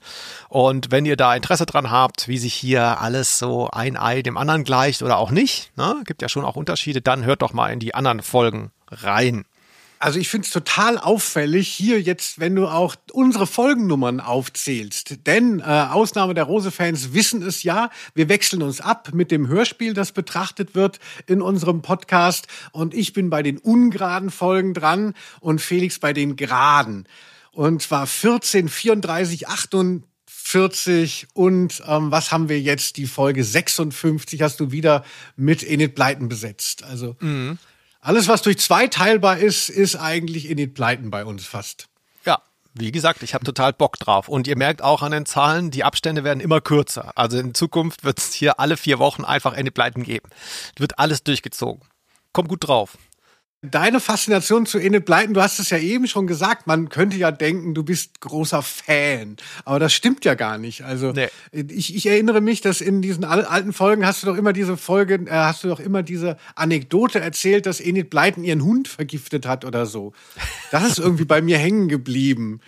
Und wenn ihr da Interesse dran habt, wie sich hier alles so ein Ei dem anderen gleicht oder auch nicht, ne, gibt ja schon auch Unterschiede, dann hört doch mal in die anderen Folgen rein. Also ich finde es total auffällig hier jetzt, wenn du auch unsere Folgennummern aufzählst. Denn äh, Ausnahme der Rose-Fans wissen es ja, wir wechseln uns ab mit dem Hörspiel, das betrachtet wird in unserem Podcast. Und ich bin bei den ungeraden Folgen dran und Felix bei den geraden. Und zwar 14, 34, 48 und ähm, was haben wir jetzt? Die Folge 56 hast du wieder mit Enid Bleiten besetzt. Also mhm. Alles, was durch zwei teilbar ist, ist eigentlich in den Pleiten bei uns fast. Ja, wie gesagt, ich habe total Bock drauf. Und ihr merkt auch an den Zahlen, die Abstände werden immer kürzer. Also in Zukunft wird es hier alle vier Wochen einfach in die Pleiten geben. Wird alles durchgezogen. Kommt gut drauf. Deine Faszination zu Enid Blyton, du hast es ja eben schon gesagt, man könnte ja denken, du bist großer Fan. Aber das stimmt ja gar nicht. Also nee. ich, ich erinnere mich, dass in diesen alten Folgen hast du doch immer diese Folge, äh, hast du doch immer diese Anekdote erzählt, dass Enid Blyton ihren Hund vergiftet hat oder so. Das ist irgendwie bei mir hängen geblieben.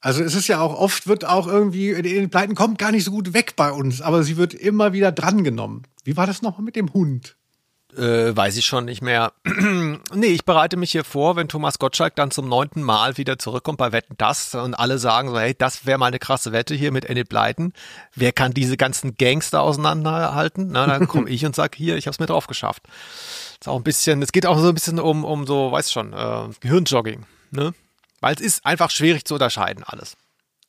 Also es ist ja auch oft wird auch irgendwie, Enid Blyton kommt gar nicht so gut weg bei uns, aber sie wird immer wieder drangenommen. Wie war das nochmal mit dem Hund? Äh, weiß ich schon nicht mehr. nee, ich bereite mich hier vor, wenn Thomas Gottschalk dann zum neunten Mal wieder zurückkommt bei Wetten das und alle sagen so, hey, das wäre mal eine krasse Wette hier mit Enid Blyton. Wer kann diese ganzen Gangster auseinanderhalten? Na, dann komme ich und sag hier, ich habe es mir drauf geschafft. Ist auch ein bisschen, es geht auch so ein bisschen um, um so, weiß schon, äh, Gehirnjogging, ne? Weil es ist einfach schwierig zu unterscheiden alles.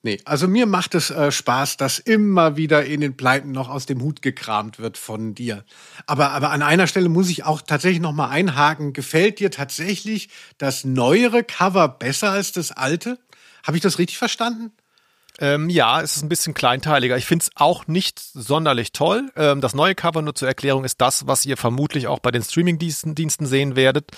Nee, also mir macht es äh, Spaß, dass immer wieder in den Pleiten noch aus dem Hut gekramt wird von dir. Aber, aber an einer Stelle muss ich auch tatsächlich noch mal einhaken. Gefällt dir tatsächlich das neuere Cover besser als das alte? Habe ich das richtig verstanden? Ähm, ja, es ist ein bisschen kleinteiliger. Ich finde es auch nicht sonderlich toll. Ähm, das neue Cover, nur zur Erklärung, ist das, was ihr vermutlich auch bei den Streaming-Diensten sehen werdet.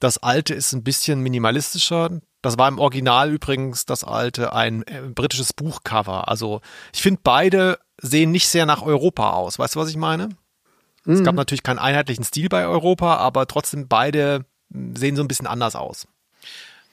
Das alte ist ein bisschen minimalistischer. Das war im Original übrigens das alte ein äh, britisches Buchcover. Also ich finde beide sehen nicht sehr nach Europa aus. Weißt du, was ich meine? Mhm. Es gab natürlich keinen einheitlichen Stil bei Europa, aber trotzdem beide sehen so ein bisschen anders aus.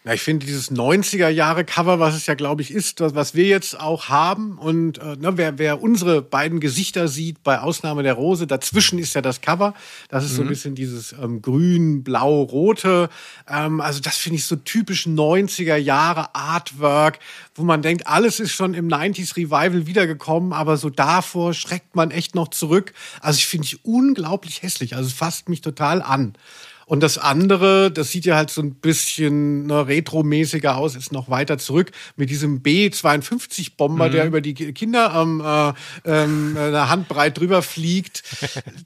Ja, ich finde dieses 90er Jahre Cover, was es ja glaube ich ist, was wir jetzt auch haben und äh, ne, wer, wer unsere beiden Gesichter sieht bei Ausnahme der Rose, dazwischen ist ja das Cover. Das ist mhm. so ein mhm. bisschen dieses ähm, grün, blau, rote. Ähm, also das finde ich so typisch 90er Jahre Artwork, wo man denkt, alles ist schon im 90s Revival wiedergekommen, aber so davor schreckt man echt noch zurück. Also ich finde ich unglaublich hässlich. Also es fasst mich total an. Und das andere, das sieht ja halt so ein bisschen ne, retromäßiger aus, ist noch weiter zurück mit diesem B-52-Bomber, mhm. der über die Kinder ähm, äh, ähm, eine Handbreit drüber fliegt.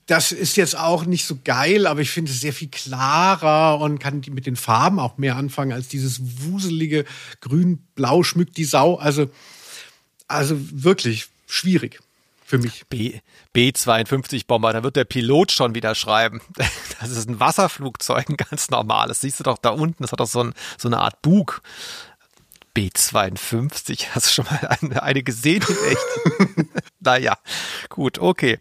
Das ist jetzt auch nicht so geil, aber ich finde es sehr viel klarer und kann mit den Farben auch mehr anfangen als dieses wuselige Grün-Blau schmückt die Sau. Also, also wirklich schwierig für mich. B, B-52-Bomber, da wird der Pilot schon wieder schreiben. Das ist ein Wasserflugzeug, ein ganz normales. Siehst du doch da unten, das hat doch so, ein, so eine Art Bug. B52, hast du schon mal eine, eine gesehen echt? naja, gut, okay.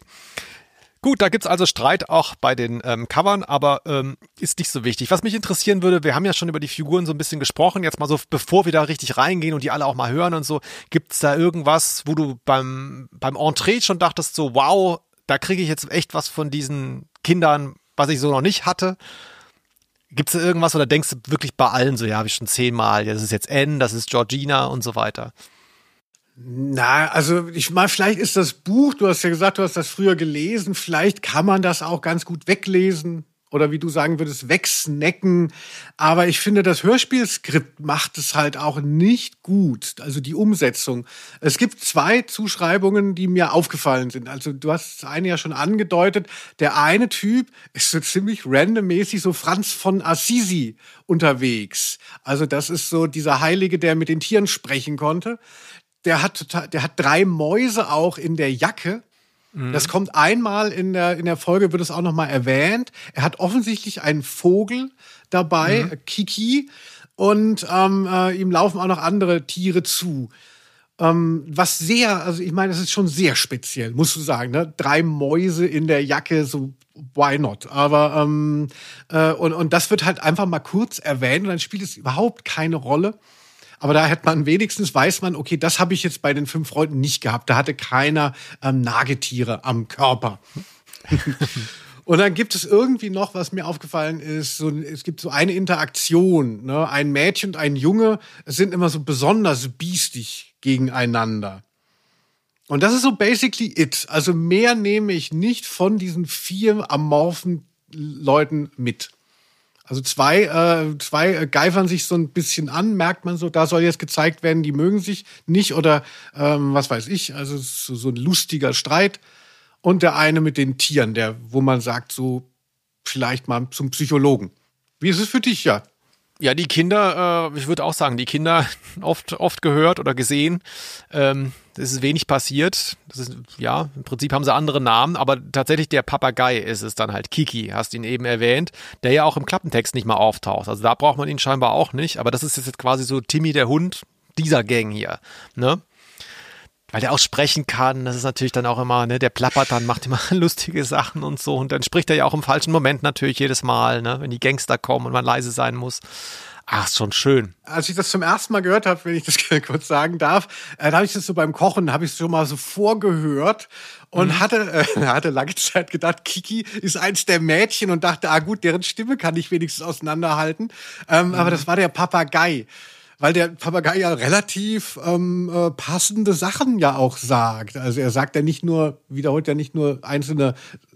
Gut, da gibt's also Streit auch bei den ähm, Covern, aber ähm, ist nicht so wichtig. Was mich interessieren würde, wir haben ja schon über die Figuren so ein bisschen gesprochen, jetzt mal so, bevor wir da richtig reingehen und die alle auch mal hören und so, gibt's da irgendwas, wo du beim, beim Entree schon dachtest, so, wow, da kriege ich jetzt echt was von diesen Kindern, was ich so noch nicht hatte? Gibt's da irgendwas oder denkst du wirklich bei allen so, ja, habe ich schon zehnmal, das ist jetzt N, das ist Georgina und so weiter? Na, also ich meine, vielleicht ist das Buch, du hast ja gesagt, du hast das früher gelesen, vielleicht kann man das auch ganz gut weglesen oder wie du sagen würdest, wegsnacken. Aber ich finde, das Hörspielskript macht es halt auch nicht gut. Also die Umsetzung. Es gibt zwei Zuschreibungen, die mir aufgefallen sind. Also du hast eine ja schon angedeutet. Der eine Typ ist so ziemlich randommäßig so Franz von Assisi unterwegs. Also das ist so dieser Heilige, der mit den Tieren sprechen konnte der hat total, der hat drei Mäuse auch in der Jacke. Mhm. Das kommt einmal in der, in der Folge, wird es auch nochmal erwähnt. Er hat offensichtlich einen Vogel dabei, mhm. Kiki, und ähm, äh, ihm laufen auch noch andere Tiere zu. Ähm, was sehr, also ich meine, das ist schon sehr speziell, musst du sagen. Ne? Drei Mäuse in der Jacke, so why not? Aber ähm, äh, und, und das wird halt einfach mal kurz erwähnt und dann spielt es überhaupt keine Rolle. Aber da hätte man wenigstens, weiß man, okay, das habe ich jetzt bei den fünf Freunden nicht gehabt. Da hatte keiner ähm, Nagetiere am Körper. Und dann gibt es irgendwie noch, was mir aufgefallen ist, so, es gibt so eine Interaktion. Ne? Ein Mädchen und ein Junge sind immer so besonders biestig gegeneinander. Und das ist so basically it. Also mehr nehme ich nicht von diesen vier amorphen Leuten mit. Also zwei, äh, zwei äh, geifern sich so ein bisschen an, merkt man so, da soll jetzt gezeigt werden, die mögen sich nicht oder ähm, was weiß ich, also so, so ein lustiger Streit. Und der eine mit den Tieren, der, wo man sagt, so vielleicht mal zum Psychologen. Wie ist es für dich, ja? Ja, die Kinder, äh, ich würde auch sagen, die Kinder oft, oft gehört oder gesehen. Ähm, es ist wenig passiert. Das ist, ja, im Prinzip haben sie andere Namen, aber tatsächlich der Papagei ist es dann halt. Kiki, hast ihn eben erwähnt, der ja auch im Klappentext nicht mal auftaucht. Also da braucht man ihn scheinbar auch nicht, aber das ist jetzt quasi so Timmy der Hund dieser Gang hier, ne? Weil der auch sprechen kann, das ist natürlich dann auch immer, ne, der plappert dann, macht immer lustige Sachen und so. Und dann spricht er ja auch im falschen Moment natürlich jedes Mal, ne, wenn die Gangster kommen und man leise sein muss. Ach, ist schon schön. Als ich das zum ersten Mal gehört habe, wenn ich das kurz sagen darf, äh, da habe ich das so beim Kochen, habe ich es schon mal so vorgehört und mhm. hatte, äh, hatte lange Zeit gedacht, Kiki ist eins der Mädchen und dachte, ah gut, deren Stimme kann ich wenigstens auseinanderhalten. Ähm, mhm. Aber das war der Papagei weil der Papagei ja relativ ähm, äh, passende Sachen ja auch sagt. Also er sagt ja nicht nur, wiederholt ja nicht nur einzelne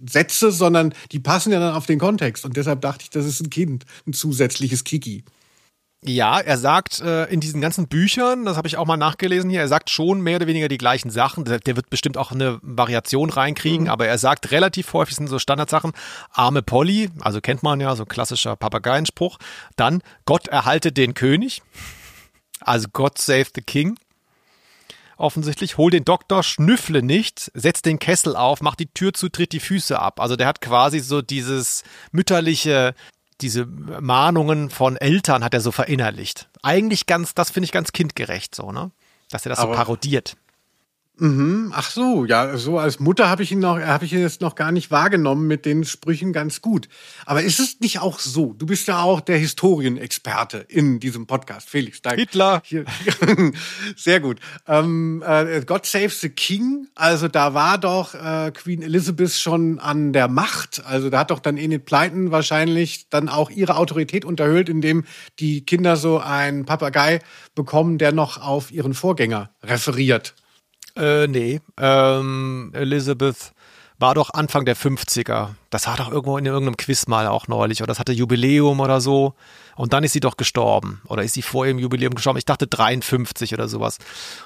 Sätze, sondern die passen ja dann auf den Kontext. Und deshalb dachte ich, das ist ein Kind, ein zusätzliches Kiki. Ja, er sagt äh, in diesen ganzen Büchern, das habe ich auch mal nachgelesen hier, er sagt schon mehr oder weniger die gleichen Sachen. Der, der wird bestimmt auch eine Variation reinkriegen, mhm. aber er sagt relativ häufig sind so Standardsachen. Arme Polly, also kennt man ja, so klassischer Papageienspruch. Dann Gott erhalte den König, also God save the King. Offensichtlich, hol den Doktor, schnüffle nicht, setz den Kessel auf, mach die Tür zu, tritt die Füße ab. Also der hat quasi so dieses mütterliche diese Mahnungen von Eltern hat er so verinnerlicht. Eigentlich ganz, das finde ich ganz kindgerecht so, ne? Dass er das Aber so parodiert. Mhm. Ach so, ja, so als Mutter habe ich ihn noch, habe ich ihn jetzt noch gar nicht wahrgenommen mit den Sprüchen ganz gut. Aber ist es nicht auch so? Du bist ja auch der Historienexperte in diesem Podcast, Felix. Danke. Hitler. Hier, sehr gut. Ähm, äh, God Save the King. Also da war doch äh, Queen Elizabeth schon an der Macht. Also da hat doch dann Enid Pleiten wahrscheinlich dann auch ihre Autorität unterhöhlt, indem die Kinder so einen Papagei bekommen, der noch auf ihren Vorgänger referiert. Äh, nee. Ähm, Elizabeth war doch Anfang der 50er. Das war doch irgendwo in irgendeinem Quiz mal auch neulich. Oder das hatte Jubiläum oder so. Und dann ist sie doch gestorben. Oder ist sie vor ihrem Jubiläum gestorben? Ich dachte 53 oder sowas.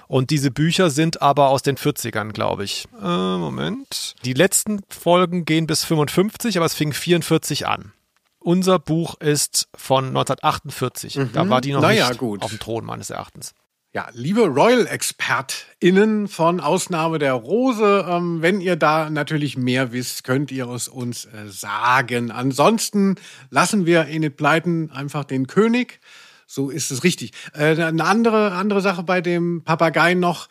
Und diese Bücher sind aber aus den 40ern, glaube ich. Äh, Moment. Die letzten Folgen gehen bis 55, aber es fing 44 an. Unser Buch ist von 1948. Mhm. Da war die noch naja, nicht gut. auf dem Thron, meines Erachtens. Ja, liebe Royal-ExpertInnen von Ausnahme der Rose, ähm, wenn ihr da natürlich mehr wisst, könnt ihr es uns äh, sagen. Ansonsten lassen wir Enid Pleiten einfach den König. So ist es richtig. Äh, eine andere, andere Sache bei dem Papagei noch.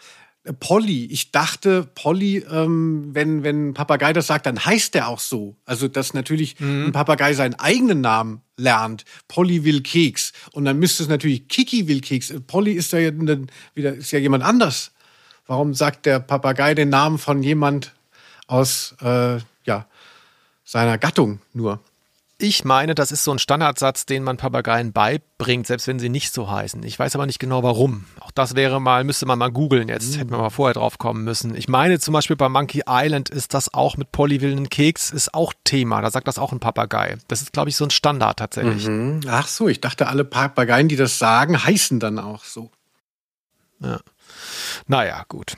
Polly. Ich dachte, Polly, ähm, wenn, wenn ein Papagei das sagt, dann heißt der auch so. Also, dass natürlich mhm. ein Papagei seinen eigenen Namen lernt. Polly will Keks. Und dann müsste es natürlich Kiki will Keks. Polly ist ja wieder, ist ja jemand anders. Warum sagt der Papagei den Namen von jemand aus, äh, ja, seiner Gattung nur? Ich meine, das ist so ein Standardsatz, den man Papageien beibringt, selbst wenn sie nicht so heißen. Ich weiß aber nicht genau warum. Auch das wäre mal, müsste man mal googeln jetzt. Mhm. Hätten wir mal vorher drauf kommen müssen. Ich meine zum Beispiel bei Monkey Island ist das auch mit Polly Keks, ist auch Thema. Da sagt das auch ein Papagei. Das ist, glaube ich, so ein Standard tatsächlich. Mhm. Ach so, ich dachte, alle Papageien, die das sagen, heißen dann auch so. Ja. Naja, gut.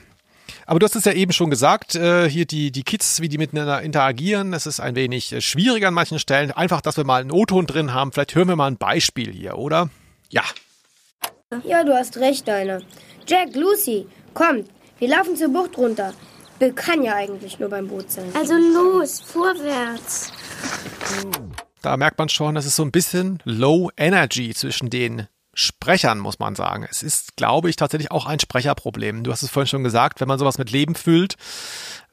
Aber du hast es ja eben schon gesagt, äh, hier die, die Kids, wie die miteinander interagieren, es ist ein wenig äh, schwieriger an manchen Stellen. Einfach, dass wir mal einen O-Ton drin haben. Vielleicht hören wir mal ein Beispiel hier, oder? Ja. Ja, du hast recht, Deine. Jack, Lucy, kommt, wir laufen zur Bucht runter. Bill kann ja eigentlich nur beim Boot sein. Also los, vorwärts. Da merkt man schon, das ist so ein bisschen Low Energy zwischen den Sprechern, muss man sagen. Es ist, glaube ich, tatsächlich auch ein Sprecherproblem. Du hast es vorhin schon gesagt, wenn man sowas mit Leben füllt,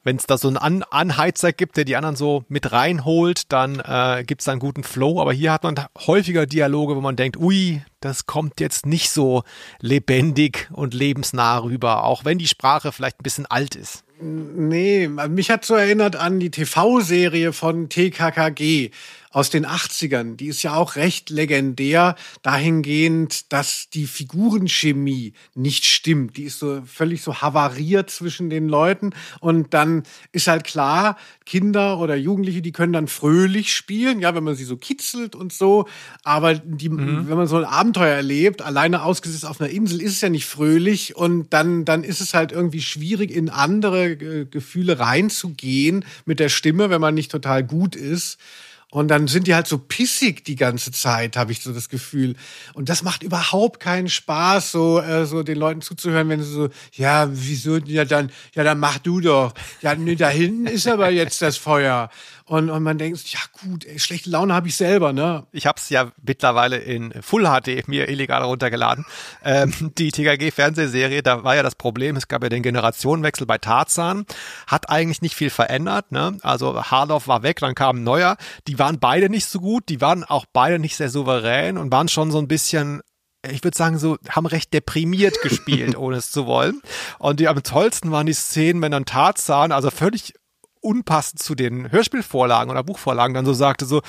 wenn es da so einen An Anheizer gibt, der die anderen so mit reinholt, dann äh, gibt es da einen guten Flow. Aber hier hat man häufiger Dialoge, wo man denkt, ui, das kommt jetzt nicht so lebendig und lebensnah rüber, auch wenn die Sprache vielleicht ein bisschen alt ist. Nee, mich hat so erinnert an die TV-Serie von TKKG aus den 80ern. Die ist ja auch recht legendär dahingehend, dass die Figurenchemie nicht stimmt. Die ist so völlig so havariert zwischen den Leuten. Und dann ist halt klar, Kinder oder Jugendliche, die können dann fröhlich spielen, ja, wenn man sie so kitzelt und so. Aber die, mhm. wenn man so ein Abenteuer erlebt, alleine ausgesetzt auf einer Insel, ist es ja nicht fröhlich. Und dann, dann ist es halt irgendwie schwierig, in andere äh, Gefühle reinzugehen mit der Stimme, wenn man nicht total gut ist. Und dann sind die halt so pissig die ganze Zeit, habe ich so das Gefühl. Und das macht überhaupt keinen Spaß, so, äh, so den Leuten zuzuhören, wenn sie so, ja, wieso, ja dann, ja dann mach du doch. Ja, nee, da hinten ist aber jetzt das Feuer. Und, und man denkt, ja gut, ey, schlechte Laune habe ich selber, ne? Ich habe es ja mittlerweile in Full HD mir illegal runtergeladen. Ähm, die TKG-Fernsehserie, da war ja das Problem, es gab ja den Generationenwechsel bei Tarzan, hat eigentlich nicht viel verändert, ne? Also Harloff war weg, dann kam ein neuer. Die waren beide nicht so gut, die waren auch beide nicht sehr souverän und waren schon so ein bisschen ich würde sagen, so haben recht deprimiert gespielt, ohne es zu wollen. Und die am tollsten waren die Szenen, wenn dann Tarzan, also völlig unpassend zu den Hörspielvorlagen oder Buchvorlagen dann so sagte so,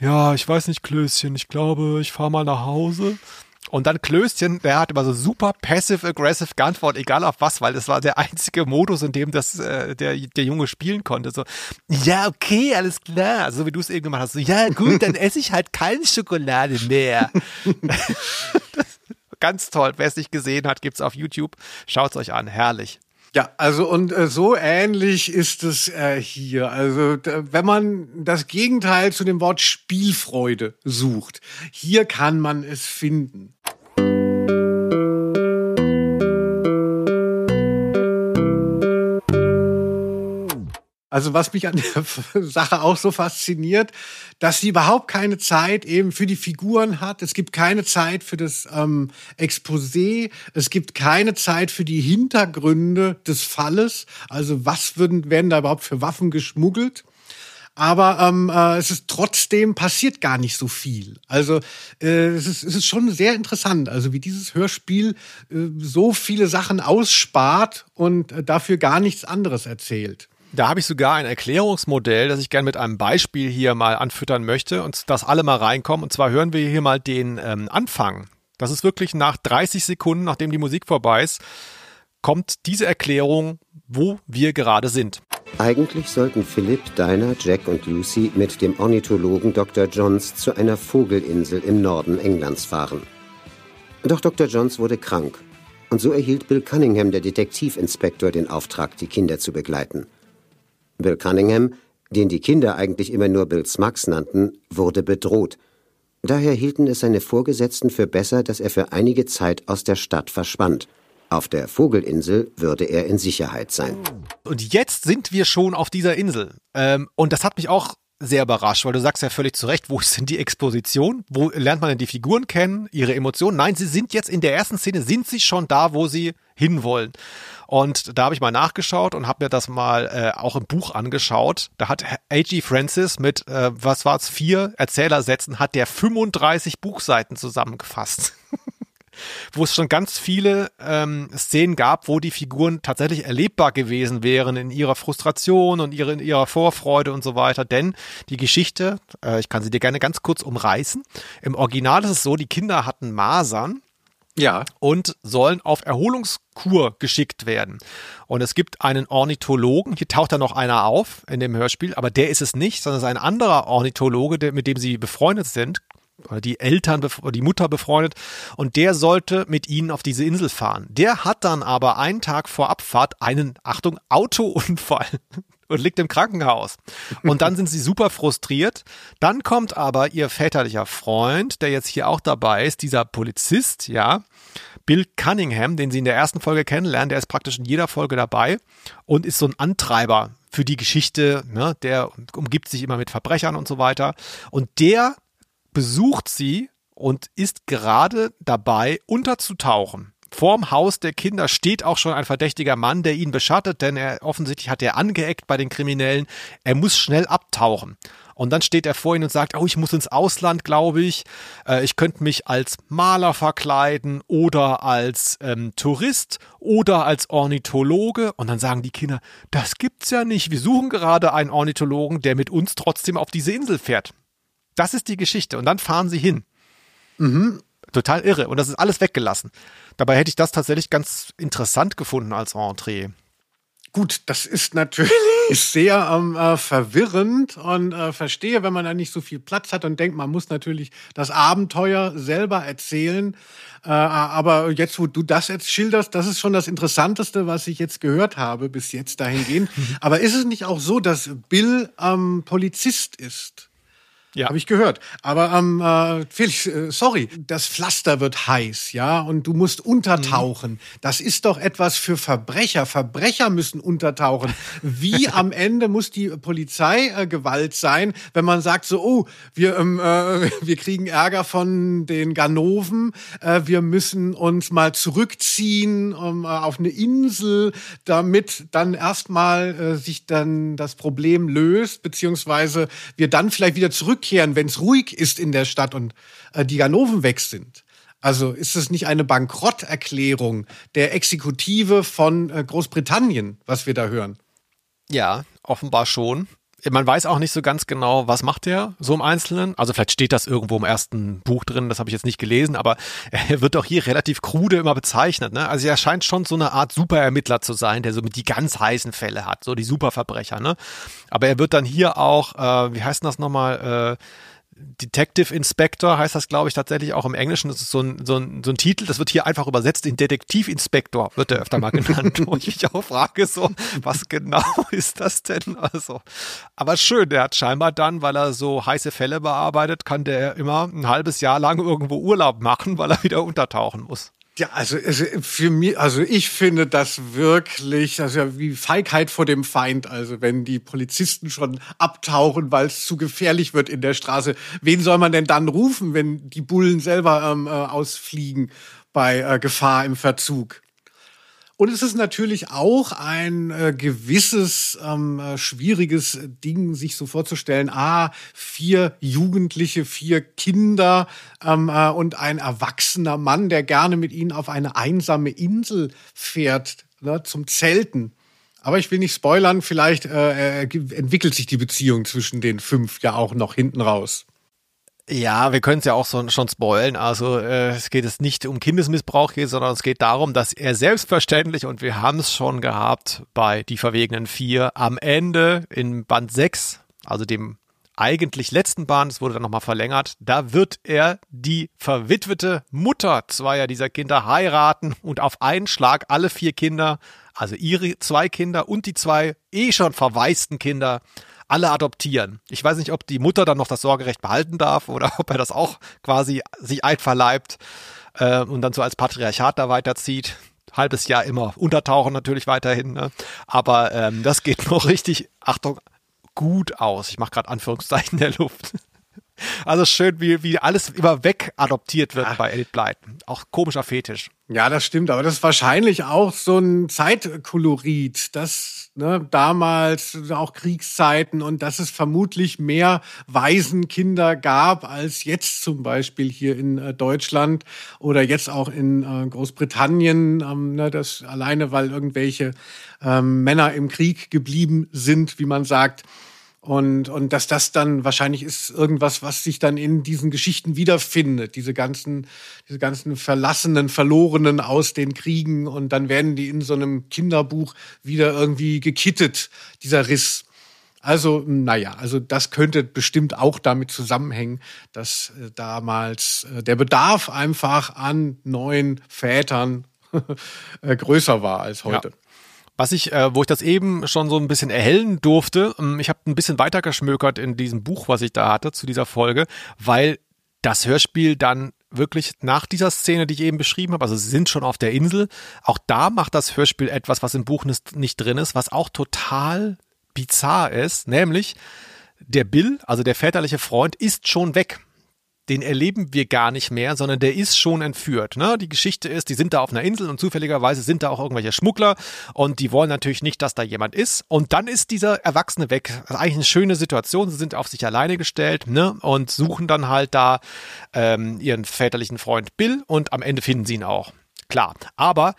ja, ich weiß nicht, Klößchen, ich glaube, ich fahre mal nach Hause. Und dann Klößchen, der hat immer so super passive-aggressive geantwortet, egal auf was, weil das war der einzige Modus, in dem das äh, der, der Junge spielen konnte. So, ja, okay, alles klar. So wie du es eben gemacht hast. So, ja, gut, dann esse ich halt keine Schokolade mehr. Ganz toll. Wer es nicht gesehen hat, gibt's auf YouTube. Schaut's euch an. Herrlich. Ja, also und äh, so ähnlich ist es äh, hier. Also wenn man das Gegenteil zu dem Wort Spielfreude sucht, hier kann man es finden. Also was mich an der Sache auch so fasziniert, dass sie überhaupt keine Zeit eben für die Figuren hat. Es gibt keine Zeit für das ähm, Exposé. Es gibt keine Zeit für die Hintergründe des Falles. Also was würden, werden da überhaupt für Waffen geschmuggelt? aber ähm, äh, es ist trotzdem passiert gar nicht so viel. Also äh, es, ist, es ist schon sehr interessant, also wie dieses Hörspiel äh, so viele Sachen ausspart und äh, dafür gar nichts anderes erzählt. Da habe ich sogar ein Erklärungsmodell, das ich gerne mit einem Beispiel hier mal anfüttern möchte und dass alle mal reinkommen. Und zwar hören wir hier mal den ähm, Anfang. Das ist wirklich nach 30 Sekunden, nachdem die Musik vorbei ist, kommt diese Erklärung, wo wir gerade sind. Eigentlich sollten Philipp, Dinah, Jack und Lucy mit dem Ornithologen Dr. Johns zu einer Vogelinsel im Norden Englands fahren. Doch Dr. Johns wurde krank. Und so erhielt Bill Cunningham, der Detektivinspektor, den Auftrag, die Kinder zu begleiten. Bill Cunningham, den die Kinder eigentlich immer nur Bill Smugs nannten, wurde bedroht. Daher hielten es seine Vorgesetzten für besser, dass er für einige Zeit aus der Stadt verschwand. Auf der Vogelinsel würde er in Sicherheit sein. Und jetzt sind wir schon auf dieser Insel. Ähm, und das hat mich auch sehr überrascht, weil du sagst ja völlig zu Recht, wo ist denn die Exposition? Wo lernt man denn die Figuren kennen, ihre Emotionen? Nein, sie sind jetzt in der ersten Szene, sind sie schon da, wo sie hinwollen. Und da habe ich mal nachgeschaut und habe mir das mal äh, auch im Buch angeschaut. Da hat A.G. Francis mit, äh, was war es, vier Erzählersätzen, hat der 35 Buchseiten zusammengefasst. wo es schon ganz viele ähm, Szenen gab, wo die Figuren tatsächlich erlebbar gewesen wären in ihrer Frustration und ihre, in ihrer Vorfreude und so weiter. Denn die Geschichte, äh, ich kann sie dir gerne ganz kurz umreißen. Im Original ist es so, die Kinder hatten Masern. Ja. Und sollen auf Erholungskur geschickt werden. Und es gibt einen Ornithologen, hier taucht da noch einer auf in dem Hörspiel, aber der ist es nicht, sondern es ist ein anderer Ornithologe, der, mit dem sie befreundet sind, oder die Eltern, oder die Mutter befreundet und der sollte mit ihnen auf diese Insel fahren. Der hat dann aber einen Tag vor Abfahrt einen, Achtung, Autounfall und liegt im Krankenhaus. Und dann sind sie super frustriert. Dann kommt aber ihr väterlicher Freund, der jetzt hier auch dabei ist, dieser Polizist, ja, Bill Cunningham, den sie in der ersten Folge kennenlernen, der ist praktisch in jeder Folge dabei und ist so ein Antreiber für die Geschichte, ne, der umgibt sich immer mit Verbrechern und so weiter. Und der besucht sie und ist gerade dabei, unterzutauchen. Vorm Haus der Kinder steht auch schon ein verdächtiger Mann, der ihn beschattet, denn er offensichtlich hat er angeeckt bei den Kriminellen. Er muss schnell abtauchen. Und dann steht er vor ihnen und sagt, oh, ich muss ins Ausland, glaube ich. Äh, ich könnte mich als Maler verkleiden oder als ähm, Tourist oder als Ornithologe. Und dann sagen die Kinder, das gibt's ja nicht. Wir suchen gerade einen Ornithologen, der mit uns trotzdem auf diese Insel fährt. Das ist die Geschichte. Und dann fahren sie hin. Mhm. Total irre. Und das ist alles weggelassen. Dabei hätte ich das tatsächlich ganz interessant gefunden als Entree. Gut, das ist natürlich sehr ähm, äh, verwirrend und äh, verstehe, wenn man da nicht so viel Platz hat und denkt, man muss natürlich das Abenteuer selber erzählen. Äh, aber jetzt, wo du das jetzt schilderst, das ist schon das Interessanteste, was ich jetzt gehört habe bis jetzt dahingehend. aber ist es nicht auch so, dass Bill ähm, Polizist ist? Ja. Habe ich gehört. Aber ähm, äh, Felix, äh, sorry, das Pflaster wird heiß, ja, und du musst untertauchen. Mhm. Das ist doch etwas für Verbrecher. Verbrecher müssen untertauchen. Wie am Ende muss die Polizeigewalt äh, sein, wenn man sagt so, oh, wir, ähm, äh, wir kriegen Ärger von den Ganoven, äh, wir müssen uns mal zurückziehen ähm, äh, auf eine Insel, damit dann erstmal äh, sich dann das Problem löst, beziehungsweise wir dann vielleicht wieder zurück zurückkehren, wenn es ruhig ist in der Stadt und äh, die Ganoven weg sind. Also ist es nicht eine Bankrotterklärung der Exekutive von äh, Großbritannien, was wir da hören? Ja, offenbar schon. Man weiß auch nicht so ganz genau, was macht er so im Einzelnen. Also vielleicht steht das irgendwo im ersten Buch drin, das habe ich jetzt nicht gelesen, aber er wird doch hier relativ krude immer bezeichnet. Ne? Also er scheint schon so eine Art Superermittler zu sein, der so mit die ganz heißen Fälle hat, so die Superverbrecher. Ne? Aber er wird dann hier auch, äh, wie heißt das nochmal, äh, Detective Inspector heißt das, glaube ich, tatsächlich auch im Englischen. Das ist so ein, so, ein, so ein Titel, das wird hier einfach übersetzt in Detektivinspektor, wird er öfter mal genannt. wo ich mich auch frage, so, was genau ist das denn? Also, aber schön, der hat scheinbar dann, weil er so heiße Fälle bearbeitet, kann der immer ein halbes Jahr lang irgendwo Urlaub machen, weil er wieder untertauchen muss. Ja, also, für mich, also ich finde das wirklich, das ist ja wie Feigheit vor dem Feind. Also wenn die Polizisten schon abtauchen, weil es zu gefährlich wird in der Straße, wen soll man denn dann rufen, wenn die Bullen selber ähm, äh, ausfliegen bei äh, Gefahr im Verzug? Und es ist natürlich auch ein äh, gewisses ähm, äh, schwieriges Ding, sich so vorzustellen. Ah, vier Jugendliche, vier Kinder ähm, äh, und ein erwachsener Mann, der gerne mit ihnen auf eine einsame Insel fährt, ne, zum Zelten. Aber ich will nicht spoilern, vielleicht äh, entwickelt sich die Beziehung zwischen den fünf ja auch noch hinten raus. Ja, wir können es ja auch so, schon spoilen. Also äh, es geht es nicht um Kindesmissbrauch hier, sondern es geht darum, dass er selbstverständlich, und wir haben es schon gehabt bei Die Verwegenen vier, am Ende in Band 6, also dem eigentlich letzten Band, es wurde dann nochmal verlängert, da wird er die verwitwete Mutter zweier dieser Kinder heiraten und auf einen Schlag alle vier Kinder, also ihre zwei Kinder und die zwei eh schon verwaisten Kinder alle adoptieren. Ich weiß nicht, ob die Mutter dann noch das Sorgerecht behalten darf oder ob er das auch quasi sich einverleibt äh, und dann so als Patriarchat da weiterzieht. Halbes Jahr immer untertauchen natürlich weiterhin, ne? aber ähm, das geht noch richtig, Achtung, gut aus. Ich mache gerade Anführungszeichen der Luft. Also schön, wie, wie alles immer weg adoptiert wird Ach. bei Edith Blyton. Auch komischer Fetisch. Ja, das stimmt, aber das ist wahrscheinlich auch so ein Zeitkolorit, das ne, damals auch Kriegszeiten und dass es vermutlich mehr Waisenkinder gab als jetzt zum Beispiel hier in äh, Deutschland oder jetzt auch in äh, Großbritannien, ähm, ne, das alleine weil irgendwelche ähm, Männer im Krieg geblieben sind, wie man sagt. Und, und dass das dann wahrscheinlich ist irgendwas, was sich dann in diesen Geschichten wiederfindet. Diese ganzen, diese ganzen Verlassenen, Verlorenen aus den Kriegen. Und dann werden die in so einem Kinderbuch wieder irgendwie gekittet, dieser Riss. Also, naja, also das könnte bestimmt auch damit zusammenhängen, dass äh, damals äh, der Bedarf einfach an neuen Vätern äh, größer war als heute. Ja. Was ich, äh, wo ich das eben schon so ein bisschen erhellen durfte, ähm, ich habe ein bisschen weiter geschmökert in diesem Buch, was ich da hatte zu dieser Folge, weil das Hörspiel dann wirklich nach dieser Szene, die ich eben beschrieben habe, also sie sind schon auf der Insel, auch da macht das Hörspiel etwas, was im Buch nicht, nicht drin ist, was auch total bizarr ist, nämlich der Bill, also der väterliche Freund, ist schon weg den erleben wir gar nicht mehr, sondern der ist schon entführt. Ne? Die Geschichte ist, die sind da auf einer Insel und zufälligerweise sind da auch irgendwelche Schmuggler und die wollen natürlich nicht, dass da jemand ist. Und dann ist dieser Erwachsene weg. Das ist eigentlich eine schöne Situation. Sie sind auf sich alleine gestellt ne? und suchen dann halt da ähm, ihren väterlichen Freund Bill und am Ende finden sie ihn auch. Klar. Aber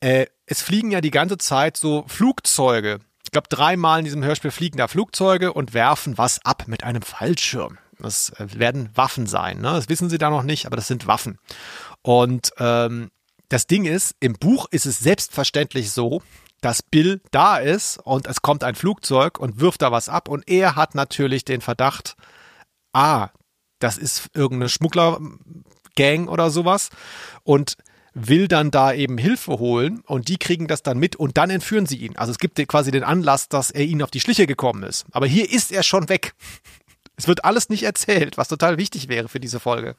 äh, es fliegen ja die ganze Zeit so Flugzeuge. Ich glaube, dreimal in diesem Hörspiel fliegen da Flugzeuge und werfen was ab mit einem Fallschirm. Das äh, werden Waffen sein. Ne? Das wissen sie da noch nicht, aber das sind Waffen. Und ähm, das Ding ist, im Buch ist es selbstverständlich so, dass Bill da ist und es kommt ein Flugzeug und wirft da was ab und er hat natürlich den Verdacht, ah, das ist irgendeine Schmugglergang oder sowas und will dann da eben Hilfe holen und die kriegen das dann mit und dann entführen sie ihn. Also es gibt quasi den Anlass, dass er ihnen auf die Schliche gekommen ist. Aber hier ist er schon weg. Es wird alles nicht erzählt, was total wichtig wäre für diese Folge.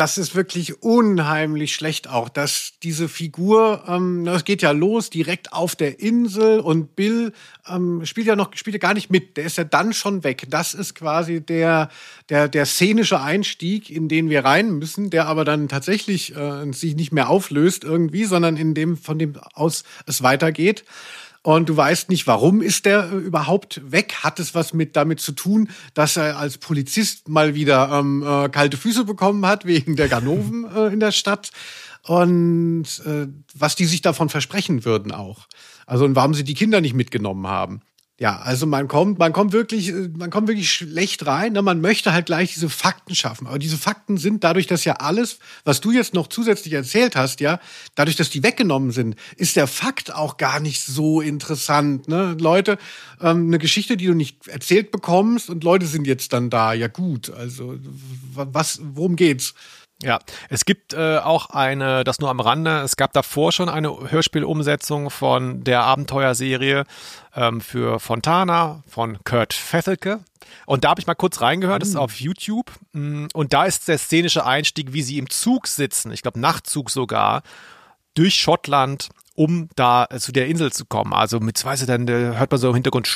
Das ist wirklich unheimlich schlecht auch, dass diese Figur, ähm, es geht ja los direkt auf der Insel und Bill ähm, spielt ja noch, spielt ja gar nicht mit, der ist ja dann schon weg. Das ist quasi der, der, der szenische Einstieg, in den wir rein müssen, der aber dann tatsächlich äh, sich nicht mehr auflöst irgendwie, sondern in dem, von dem aus es weitergeht und du weißt nicht, warum ist der äh, überhaupt weg? Hat es was mit damit zu tun, dass er als Polizist mal wieder ähm, äh, kalte Füße bekommen hat wegen der Ganoven äh, in der Stadt? Und äh, was die sich davon versprechen würden auch. Also und warum sie die Kinder nicht mitgenommen haben. Ja, also man kommt, man kommt wirklich, äh, man kommt wirklich schlecht rein. Ne? Man möchte halt gleich diese Fakten schaffen. Aber diese Fakten sind dadurch, dass ja alles, was du jetzt noch zusätzlich erzählt hast, ja, dadurch, dass die weggenommen sind, ist der Fakt auch gar nicht so interessant. Ne? Leute, ähm, eine Geschichte, die du nicht erzählt bekommst und Leute sind jetzt dann da. Ja gut, also was, worum geht's? Ja, es gibt äh, auch eine, das nur am Rande, es gab davor schon eine Hörspielumsetzung von der Abenteuerserie ähm, für Fontana von Kurt Fesselke. Und da habe ich mal kurz reingehört, das ist auf YouTube. Mm, und da ist der szenische Einstieg, wie sie im Zug sitzen, ich glaube Nachtzug sogar, durch Schottland um da äh, zu der Insel zu kommen. Also mit, weißt du, dann hört man so im Hintergrund,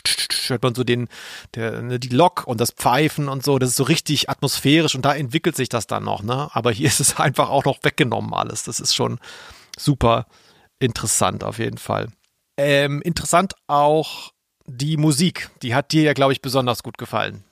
hört man so den, der, ne, die Lok und das Pfeifen und so. Das ist so richtig atmosphärisch und da entwickelt sich das dann noch, ne? Aber hier ist es einfach auch noch weggenommen alles. Das ist schon super interessant auf jeden Fall. Ähm, interessant auch die Musik. Die hat dir ja, glaube ich, besonders gut gefallen.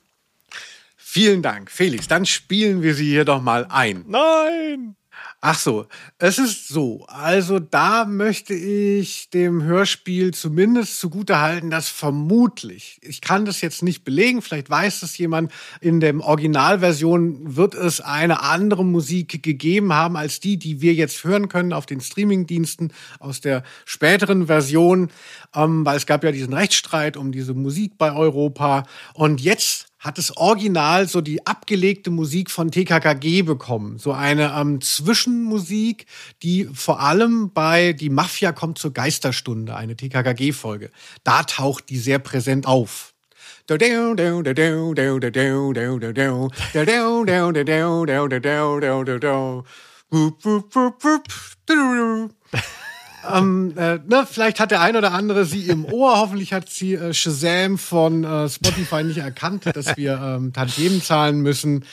Vielen Dank, Felix. Dann spielen wir sie hier doch mal ein. Nein! Ach so, es ist so. Also da möchte ich dem Hörspiel zumindest zugute halten, dass vermutlich, ich kann das jetzt nicht belegen, vielleicht weiß es jemand, in der Originalversion wird es eine andere Musik gegeben haben als die, die wir jetzt hören können auf den Streamingdiensten aus der späteren Version, ähm, weil es gab ja diesen Rechtsstreit um diese Musik bei Europa. Und jetzt hat das Original so die abgelegte Musik von TKKG bekommen. So eine ähm, Zwischenmusik, die vor allem bei Die Mafia kommt zur Geisterstunde, eine TKKG-Folge. Da taucht die sehr präsent auf. Ähm, äh, ne, vielleicht hat der ein oder andere sie im Ohr. Hoffentlich hat sie äh, Shazam von äh, Spotify nicht erkannt, dass wir ähm, Tantiemen zahlen müssen.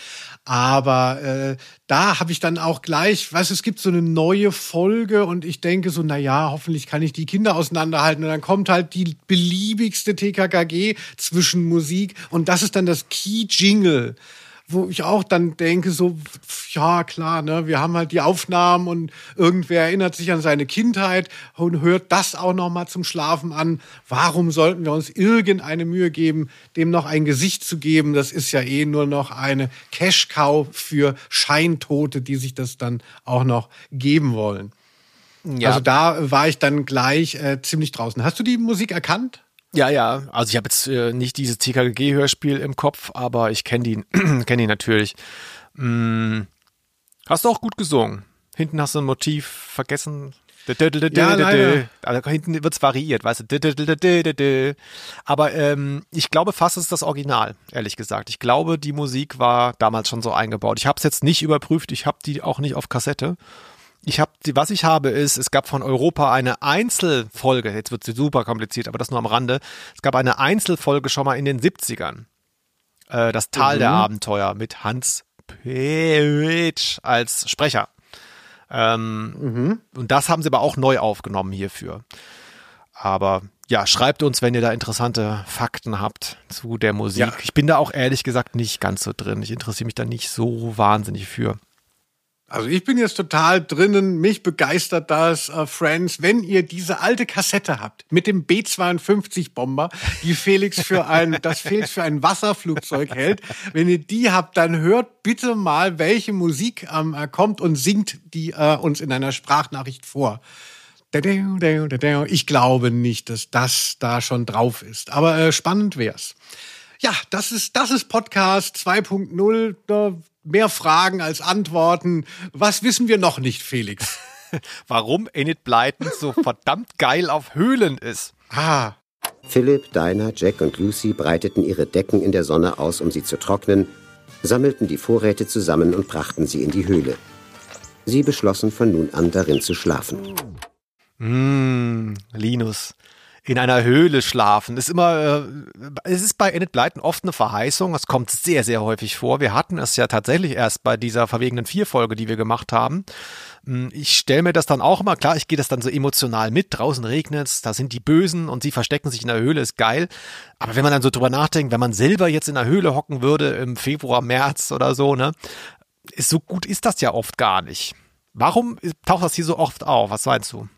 Aber äh, da habe ich dann auch gleich, du, es gibt so eine neue Folge und ich denke so, na ja, hoffentlich kann ich die Kinder auseinanderhalten. Und dann kommt halt die beliebigste TKKG zwischen Musik und das ist dann das Key Jingle wo ich auch dann denke, so, ja, klar, ne, wir haben halt die Aufnahmen und irgendwer erinnert sich an seine Kindheit und hört das auch nochmal zum Schlafen an. Warum sollten wir uns irgendeine Mühe geben, dem noch ein Gesicht zu geben? Das ist ja eh nur noch eine Cash-Cow für Scheintote, die sich das dann auch noch geben wollen. Ja. Also da war ich dann gleich äh, ziemlich draußen. Hast du die Musik erkannt? Ja, ja. Also ich habe jetzt äh, nicht dieses TKG-Hörspiel im Kopf, aber ich kenne die, kenne die natürlich. Hm. Hast du auch gut gesungen? Hinten hast du ein Motiv vergessen. Ja, also hinten wird's variiert, weißt du. Aber ähm, ich glaube fast, es ist das Original, ehrlich gesagt. Ich glaube, die Musik war damals schon so eingebaut. Ich habe es jetzt nicht überprüft, ich habe die auch nicht auf Kassette ich habe, was ich habe, ist, es gab von Europa eine Einzelfolge, jetzt wird sie super kompliziert, aber das nur am Rande. Es gab eine Einzelfolge schon mal in den 70ern. Äh, das Tal mhm. der Abenteuer mit Hans Petsch als Sprecher. Ähm, mhm. Und das haben sie aber auch neu aufgenommen hierfür. Aber ja, schreibt uns, wenn ihr da interessante Fakten habt zu der Musik. Ja. Ich bin da auch ehrlich gesagt nicht ganz so drin. Ich interessiere mich da nicht so wahnsinnig für. Also ich bin jetzt total drinnen, mich begeistert das, uh, Friends, wenn ihr diese alte Kassette habt mit dem B-52 Bomber, die Felix für ein, das Felix für ein Wasserflugzeug hält, wenn ihr die habt, dann hört bitte mal, welche Musik ähm, kommt und singt die äh, uns in einer Sprachnachricht vor. Ich glaube nicht, dass das da schon drauf ist, aber äh, spannend wär's. Ja, das ist, das ist Podcast 2.0 mehr Fragen als Antworten. Was wissen wir noch nicht, Felix? Warum Enid Blyton so verdammt geil auf Höhlen ist. Ah. Philipp, Dinah, Jack und Lucy breiteten ihre Decken in der Sonne aus, um sie zu trocknen, sammelten die Vorräte zusammen und brachten sie in die Höhle. Sie beschlossen von nun an darin zu schlafen. Mmh, Linus in einer Höhle schlafen. Ist immer, äh, es ist bei Enid Blyton oft eine Verheißung. Es kommt sehr, sehr häufig vor. Wir hatten es ja tatsächlich erst bei dieser verwegenen Vier-Folge, die wir gemacht haben. Hm, ich stelle mir das dann auch immer, klar, ich gehe das dann so emotional mit. Draußen regnet es, da sind die Bösen und sie verstecken sich in der Höhle, ist geil. Aber wenn man dann so drüber nachdenkt, wenn man selber jetzt in der Höhle hocken würde im Februar, März oder so, ne, ist so gut ist das ja oft gar nicht. Warum taucht das hier so oft auf? Was meinst du?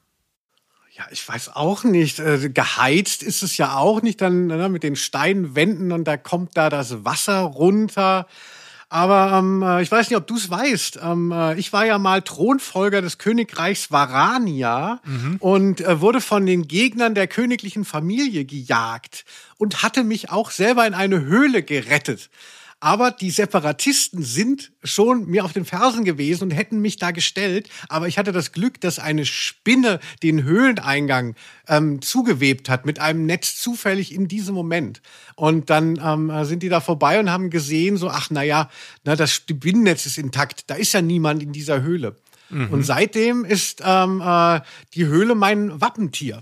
Ja, ich weiß auch nicht. Äh, geheizt ist es ja auch nicht dann ne, mit den Steinwänden und da kommt da das Wasser runter. Aber ähm, äh, ich weiß nicht, ob du es weißt. Ähm, äh, ich war ja mal Thronfolger des Königreichs Varania mhm. und äh, wurde von den Gegnern der königlichen Familie gejagt und hatte mich auch selber in eine Höhle gerettet. Aber die Separatisten sind schon mir auf den Fersen gewesen und hätten mich da gestellt. Aber ich hatte das Glück, dass eine Spinne den Höhleneingang ähm, zugewebt hat mit einem Netz zufällig in diesem Moment. Und dann ähm, sind die da vorbei und haben gesehen, so, ach naja, na, das Spinnennetz ist intakt. Da ist ja niemand in dieser Höhle. Mhm. Und seitdem ist ähm, äh, die Höhle mein Wappentier.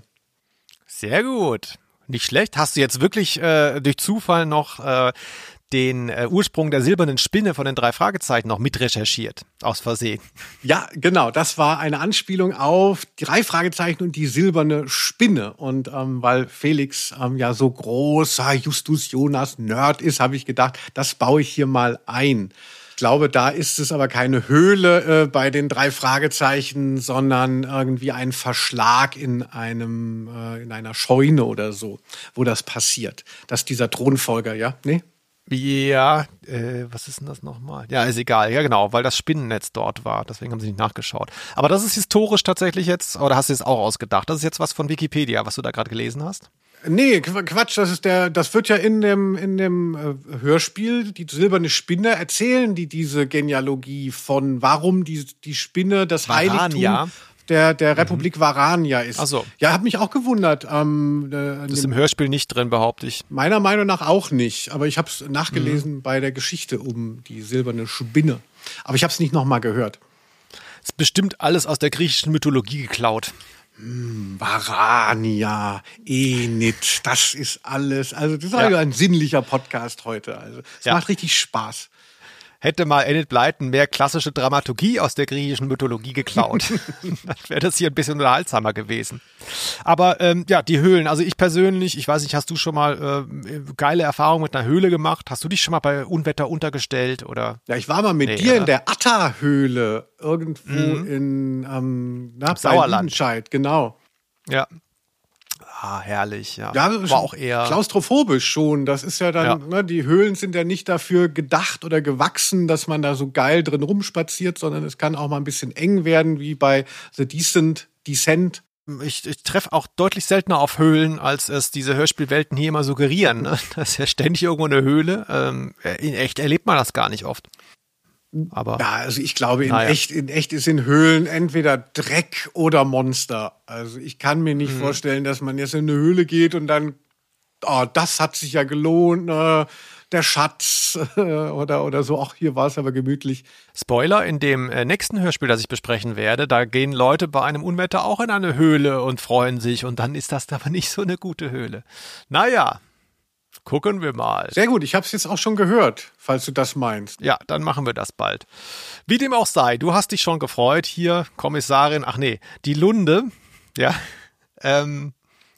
Sehr gut. Nicht schlecht. Hast du jetzt wirklich äh, durch Zufall noch äh, den äh, Ursprung der silbernen Spinne von den drei Fragezeichen noch mitrecherchiert, aus Versehen. Ja, genau. Das war eine Anspielung auf drei Fragezeichen und die silberne Spinne. Und ähm, weil Felix ähm, ja so großer Justus Jonas Nerd ist, habe ich gedacht, das baue ich hier mal ein. Ich glaube, da ist es aber keine Höhle äh, bei den drei Fragezeichen, sondern irgendwie ein Verschlag in einem äh, in einer Scheune oder so, wo das passiert. Dass dieser Thronfolger, ja, nee, ja, äh, was ist denn das nochmal? Ja, ist egal. Ja, genau, weil das Spinnennetz dort war. Deswegen haben sie nicht nachgeschaut. Aber das ist historisch tatsächlich jetzt, oder hast du es auch ausgedacht? Das ist jetzt was von Wikipedia, was du da gerade gelesen hast? Nee, Quatsch, das ist der, das wird ja in dem, in dem äh, Hörspiel, die silberne Spinne, erzählen die diese Genealogie von warum die, die Spinne das Varania. Heiligtum der, der mhm. Republik mhm. Varania ist. Ach so. Ja, hat mich auch gewundert. Ähm, äh, das ist im Hörspiel nicht drin, behaupte ich. Meiner Meinung nach auch nicht. Aber ich habe es nachgelesen mhm. bei der Geschichte um die silberne Spinne. Aber ich habe es nicht nochmal gehört. ist bestimmt alles aus der griechischen Mythologie geklaut. Hm, Varania, Enid, das ist alles. Also das ist ja. ein sinnlicher Podcast heute. Also es ja. macht richtig Spaß hätte mal Enid Blyton mehr klassische Dramaturgie aus der griechischen Mythologie geklaut. dann wäre das hier ein bisschen unterhaltsamer gewesen. Aber ähm, ja, die Höhlen. Also ich persönlich, ich weiß nicht, hast du schon mal äh, geile Erfahrungen mit einer Höhle gemacht? Hast du dich schon mal bei Unwetter untergestellt oder? Ja, ich war mal mit nee, dir oder? in der Atta-Höhle irgendwo mhm. in ähm, na, Sauerland. Genau. Ja, Ah, herrlich, ja. ja war auch eher klaustrophobisch schon. Das ist ja dann, ja. Ne, die Höhlen sind ja nicht dafür gedacht oder gewachsen, dass man da so geil drin rumspaziert, sondern es kann auch mal ein bisschen eng werden, wie bei The Decent, Descent. Ich, ich treffe auch deutlich seltener auf Höhlen, als es diese Hörspielwelten hier immer suggerieren. Ne? Das ist ja ständig irgendwo eine Höhle. Ähm, in echt erlebt man das gar nicht oft. Aber ja, also ich glaube, in, naja. echt, in echt ist in Höhlen entweder Dreck oder Monster. Also ich kann mir nicht mhm. vorstellen, dass man jetzt in eine Höhle geht und dann, oh, das hat sich ja gelohnt, äh, der Schatz äh, oder, oder so. Ach, hier war es aber gemütlich. Spoiler, in dem äh, nächsten Hörspiel, das ich besprechen werde, da gehen Leute bei einem Unwetter auch in eine Höhle und freuen sich und dann ist das aber nicht so eine gute Höhle. Naja, Gucken wir mal. Sehr gut, ich habe es jetzt auch schon gehört, falls du das meinst. Ja, dann machen wir das bald. Wie dem auch sei, du hast dich schon gefreut. Hier, Kommissarin, ach nee, die Lunde, ja, ähm,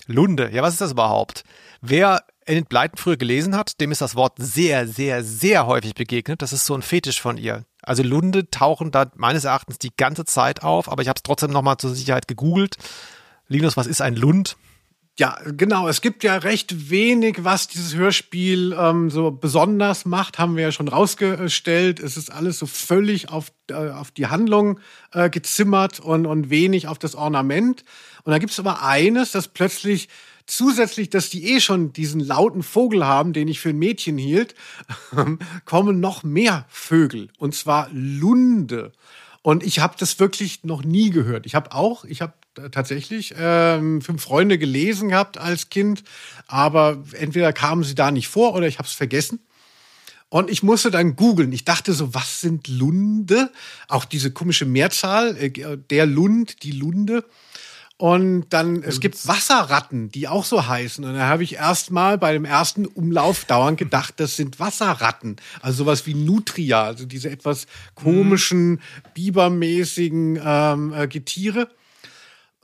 Lunde, ja, was ist das überhaupt? Wer Enid Blyton früher gelesen hat, dem ist das Wort sehr, sehr, sehr häufig begegnet. Das ist so ein Fetisch von ihr. Also Lunde tauchen da meines Erachtens die ganze Zeit auf, aber ich habe es trotzdem nochmal zur Sicherheit gegoogelt. Linus, was ist ein Lund? Ja, genau. Es gibt ja recht wenig, was dieses Hörspiel ähm, so besonders macht, haben wir ja schon rausgestellt. Es ist alles so völlig auf, äh, auf die Handlung äh, gezimmert und, und wenig auf das Ornament. Und da gibt es aber eines, das plötzlich zusätzlich, dass die eh schon diesen lauten Vogel haben, den ich für ein Mädchen hielt, kommen noch mehr Vögel. Und zwar Lunde. Und ich habe das wirklich noch nie gehört. Ich habe auch, ich habe tatsächlich ähm, fünf Freunde gelesen gehabt als Kind, aber entweder kamen sie da nicht vor oder ich habe es vergessen. Und ich musste dann googeln. Ich dachte so, was sind Lunde? Auch diese komische Mehrzahl, äh, der Lund, die Lunde. Und dann, es gibt Wasserratten, die auch so heißen. Und da habe ich erst mal bei dem ersten Umlauf dauernd gedacht, das sind Wasserratten. Also sowas wie Nutria, also diese etwas komischen, bibermäßigen ähm, äh, Getiere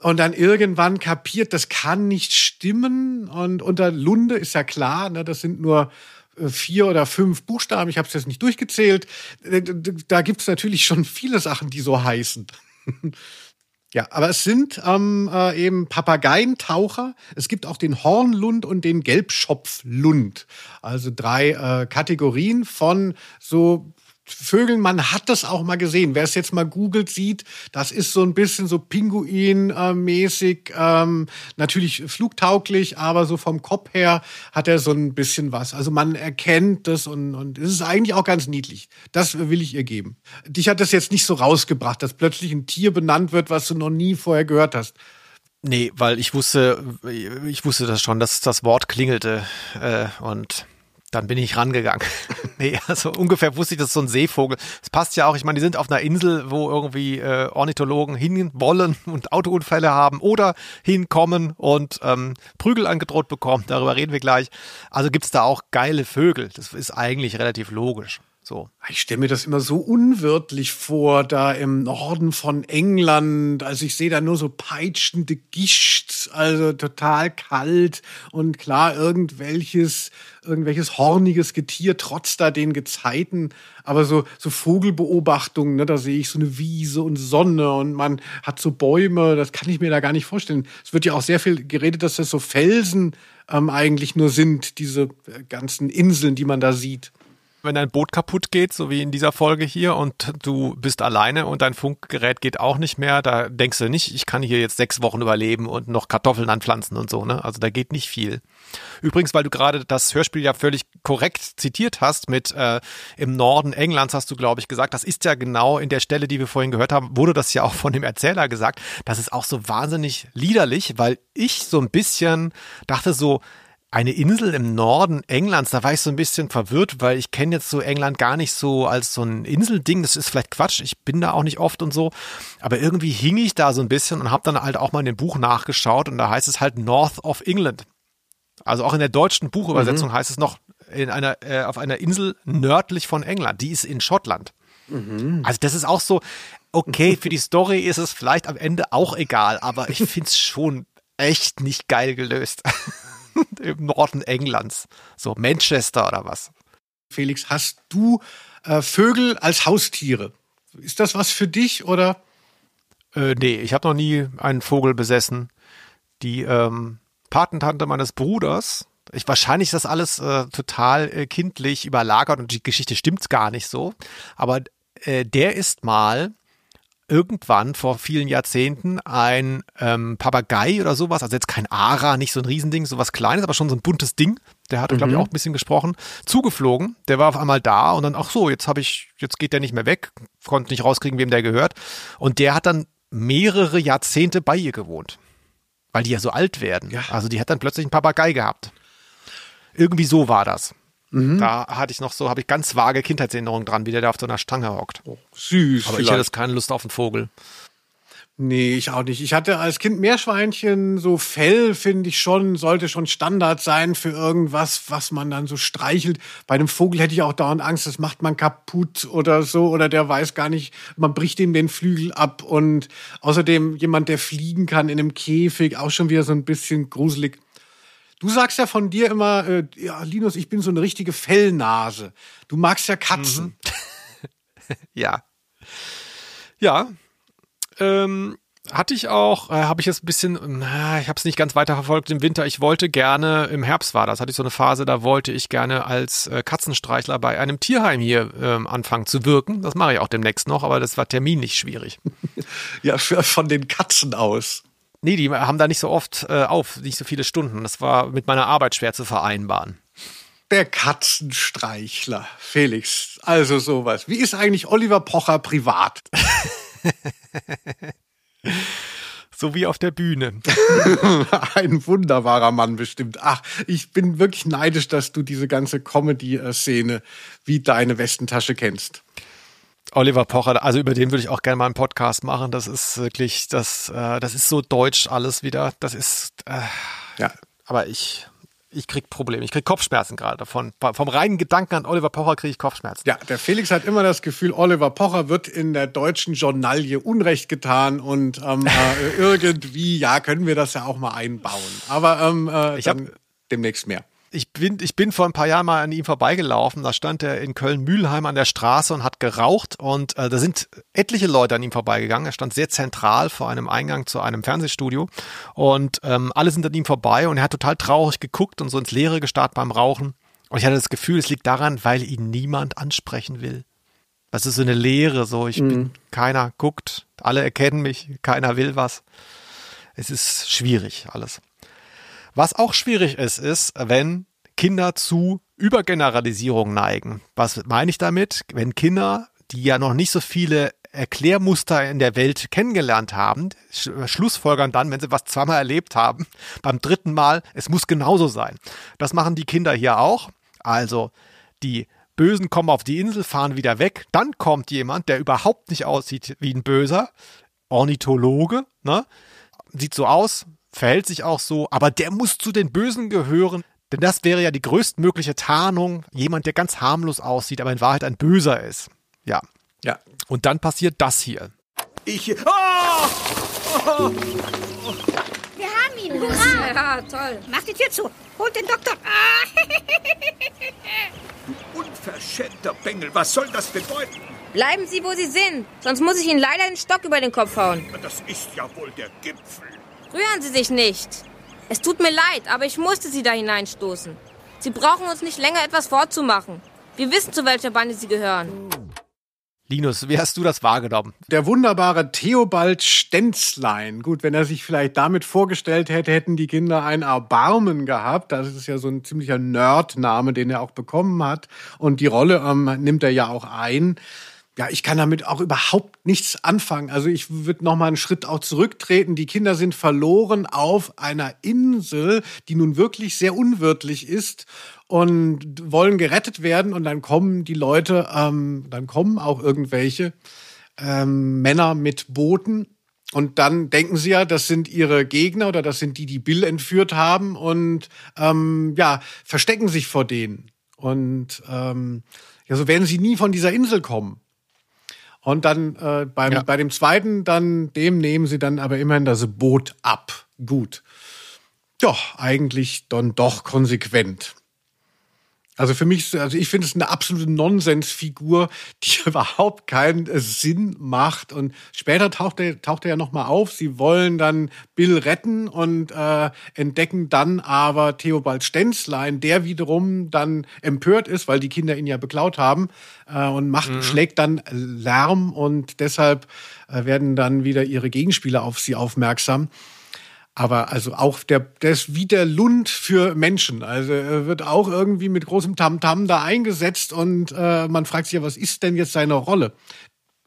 und dann irgendwann kapiert, das kann nicht stimmen. Und unter Lunde ist ja klar, ne, das sind nur äh, vier oder fünf Buchstaben. Ich habe es jetzt nicht durchgezählt. Äh, da gibt es natürlich schon viele Sachen, die so heißen. Ja, aber es sind ähm, äh, eben Papageientaucher. Es gibt auch den Hornlund und den Gelbschopflund. Also drei äh, Kategorien von so Vögeln, man hat das auch mal gesehen. Wer es jetzt mal googelt, sieht, das ist so ein bisschen so Pinguin-mäßig, ähm, natürlich flugtauglich, aber so vom Kopf her hat er so ein bisschen was. Also man erkennt das und, und es ist eigentlich auch ganz niedlich. Das will ich ihr geben. Dich hat das jetzt nicht so rausgebracht, dass plötzlich ein Tier benannt wird, was du noch nie vorher gehört hast. Nee, weil ich wusste, ich wusste das schon, dass das Wort klingelte äh, und dann bin ich rangegangen. nee, also ungefähr wusste ich, das ist so ein Seevogel. Es passt ja auch, ich meine, die sind auf einer Insel, wo irgendwie äh, Ornithologen hinwollen und Autounfälle haben oder hinkommen und ähm, Prügel angedroht bekommen. Darüber reden wir gleich. Also gibt's da auch geile Vögel. Das ist eigentlich relativ logisch. So. Ich stelle mir das immer so unwirtlich vor, da im Norden von England. Also ich sehe da nur so peitschende Gischt, also total kalt und klar irgendwelches, irgendwelches horniges Getier trotz da den Gezeiten. Aber so, so Vogelbeobachtungen, ne, da sehe ich so eine Wiese und Sonne und man hat so Bäume, das kann ich mir da gar nicht vorstellen. Es wird ja auch sehr viel geredet, dass das so Felsen ähm, eigentlich nur sind, diese äh, ganzen Inseln, die man da sieht wenn dein Boot kaputt geht, so wie in dieser Folge hier, und du bist alleine und dein Funkgerät geht auch nicht mehr, da denkst du nicht, ich kann hier jetzt sechs Wochen überleben und noch Kartoffeln anpflanzen und so, ne? Also da geht nicht viel. Übrigens, weil du gerade das Hörspiel ja völlig korrekt zitiert hast mit äh, im Norden Englands, hast du, glaube ich, gesagt, das ist ja genau in der Stelle, die wir vorhin gehört haben, wurde das ja auch von dem Erzähler gesagt. Das ist auch so wahnsinnig liederlich, weil ich so ein bisschen dachte so, eine Insel im Norden Englands, da war ich so ein bisschen verwirrt, weil ich kenne jetzt so England gar nicht so als so ein Inselding. Das ist vielleicht Quatsch, ich bin da auch nicht oft und so. Aber irgendwie hing ich da so ein bisschen und habe dann halt auch mal in dem Buch nachgeschaut und da heißt es halt North of England. Also auch in der deutschen Buchübersetzung mhm. heißt es noch in einer, äh, auf einer Insel nördlich von England. Die ist in Schottland. Mhm. Also das ist auch so, okay, für die Story ist es vielleicht am Ende auch egal, aber ich finde es schon echt nicht geil gelöst. im Norden Englands. So Manchester oder was. Felix, hast du äh, Vögel als Haustiere? Ist das was für dich oder? Äh, nee, ich habe noch nie einen Vogel besessen. Die ähm, Patentante meines Bruders, ich, wahrscheinlich ist das alles äh, total äh, kindlich überlagert und die Geschichte stimmt gar nicht so. Aber äh, der ist mal irgendwann vor vielen Jahrzehnten ein ähm, Papagei oder sowas, also jetzt kein Ara, nicht so ein Riesending, sowas Kleines, aber schon so ein buntes Ding. Der hatte, mhm. glaube ich, auch ein bisschen gesprochen. Zugeflogen, der war auf einmal da und dann, ach so, jetzt habe ich, jetzt geht der nicht mehr weg, konnte nicht rauskriegen, wem der gehört. Und der hat dann mehrere Jahrzehnte bei ihr gewohnt. Weil die ja so alt werden. Ja. Also die hat dann plötzlich einen Papagei gehabt. Irgendwie so war das. Mhm. Da hatte ich noch so, habe ich ganz vage Kindheitserinnerungen dran, wie der da auf so einer Stange hockt. Oh, süß. Aber vielleicht. ich hätte jetzt keine Lust auf einen Vogel. Nee, ich auch nicht. Ich hatte als Kind Meerschweinchen, so Fell finde ich schon, sollte schon Standard sein für irgendwas, was man dann so streichelt. Bei einem Vogel hätte ich auch dauernd Angst, das macht man kaputt oder so, oder der weiß gar nicht, man bricht ihm den Flügel ab und außerdem jemand, der fliegen kann in einem Käfig, auch schon wieder so ein bisschen gruselig. Du sagst ja von dir immer, äh, ja, Linus, ich bin so eine richtige Fellnase. Du magst ja Katzen. Mhm. ja. Ja. Ähm, hatte ich auch, äh, habe ich jetzt ein bisschen, na, ich habe es nicht ganz weiter verfolgt im Winter. Ich wollte gerne, im Herbst war das, hatte ich so eine Phase, da wollte ich gerne als äh, Katzenstreichler bei einem Tierheim hier ähm, anfangen zu wirken. Das mache ich auch demnächst noch, aber das war terminlich schwierig. ja, für, von den Katzen aus. Nee, die haben da nicht so oft äh, auf, nicht so viele Stunden. Das war mit meiner Arbeit schwer zu vereinbaren. Der Katzenstreichler, Felix. Also sowas. Wie ist eigentlich Oliver Pocher privat? so wie auf der Bühne. Ein wunderbarer Mann bestimmt. Ach, ich bin wirklich neidisch, dass du diese ganze Comedy-Szene wie deine Westentasche kennst. Oliver Pocher, also über den würde ich auch gerne mal einen Podcast machen. Das ist wirklich, das, äh, das ist so deutsch alles wieder. Das ist, äh, ja, aber ich, ich krieg Probleme. Ich krieg Kopfschmerzen gerade davon. Vom reinen Gedanken an Oliver Pocher kriege ich Kopfschmerzen. Ja, der Felix hat immer das Gefühl, Oliver Pocher wird in der deutschen Journalie Unrecht getan und ähm, äh, irgendwie, ja, können wir das ja auch mal einbauen. Aber ähm, äh, ich hab, demnächst mehr. Ich bin, ich bin vor ein paar Jahren mal an ihm vorbeigelaufen. Da stand er in Köln-Mühlheim an der Straße und hat geraucht. Und äh, da sind etliche Leute an ihm vorbeigegangen. Er stand sehr zentral vor einem Eingang zu einem Fernsehstudio. Und ähm, alle sind an ihm vorbei und er hat total traurig geguckt und so ins Leere gestarrt beim Rauchen. Und ich hatte das Gefühl, es liegt daran, weil ihn niemand ansprechen will. Das ist so eine Leere, so ich mhm. bin, keiner guckt, alle erkennen mich, keiner will was. Es ist schwierig alles. Was auch schwierig ist, ist, wenn Kinder zu Übergeneralisierung neigen. Was meine ich damit? Wenn Kinder, die ja noch nicht so viele Erklärmuster in der Welt kennengelernt haben, schlussfolgern dann, wenn sie was zweimal erlebt haben, beim dritten Mal, es muss genauso sein. Das machen die Kinder hier auch. Also die Bösen kommen auf die Insel, fahren wieder weg. Dann kommt jemand, der überhaupt nicht aussieht wie ein Böser, Ornithologe, ne? sieht so aus, verhält sich auch so, aber der muss zu den Bösen gehören. Denn das wäre ja die größtmögliche Tarnung, jemand, der ganz harmlos aussieht, aber in Wahrheit ein Böser ist. Ja. Ja. Und dann passiert das hier. Ich. Oh! Oh! Wir haben ihn! Hurra! Ja, toll. Mach die Tür zu! Holt den Doktor! Ah. Unverschämter Bengel, was soll das bedeuten? Bleiben Sie, wo Sie sind, sonst muss ich Ihnen leider den Stock über den Kopf hauen. Das ist ja wohl der Gipfel. Rühren Sie sich nicht. Es tut mir leid, aber ich musste Sie da hineinstoßen. Sie brauchen uns nicht länger etwas vorzumachen. Wir wissen, zu welcher Bande Sie gehören. Linus, wie hast du das wahrgenommen? Der wunderbare Theobald Stenzlein. Gut, wenn er sich vielleicht damit vorgestellt hätte, hätten die Kinder ein Erbarmen gehabt. Das ist ja so ein ziemlicher Nerd-Name, den er auch bekommen hat. Und die Rolle ähm, nimmt er ja auch ein ja, ich kann damit auch überhaupt nichts anfangen. Also ich würde noch mal einen Schritt auch zurücktreten. Die Kinder sind verloren auf einer Insel, die nun wirklich sehr unwirtlich ist und wollen gerettet werden. Und dann kommen die Leute, ähm, dann kommen auch irgendwelche ähm, Männer mit Booten. Und dann denken sie ja, das sind ihre Gegner oder das sind die, die Bill entführt haben und ähm, ja, verstecken sich vor denen. Und ähm, ja, so werden sie nie von dieser Insel kommen. Und dann äh, beim, ja. bei dem zweiten, dann dem nehmen sie dann aber immerhin das Boot ab. Gut. Ja, eigentlich dann doch konsequent. Also für mich, also ich finde es eine absolute Nonsensfigur, die überhaupt keinen äh, Sinn macht. Und später taucht er, taucht er ja nochmal auf. Sie wollen dann Bill retten und äh, entdecken dann aber Theobald Stenzlein, der wiederum dann empört ist, weil die Kinder ihn ja beklaut haben äh, und macht, mhm. schlägt dann Lärm und deshalb äh, werden dann wieder ihre Gegenspieler auf sie aufmerksam. Aber also auch der, der ist wie der Lund für Menschen. Also er wird auch irgendwie mit großem Tamtam -Tam da eingesetzt und äh, man fragt sich ja, was ist denn jetzt seine Rolle?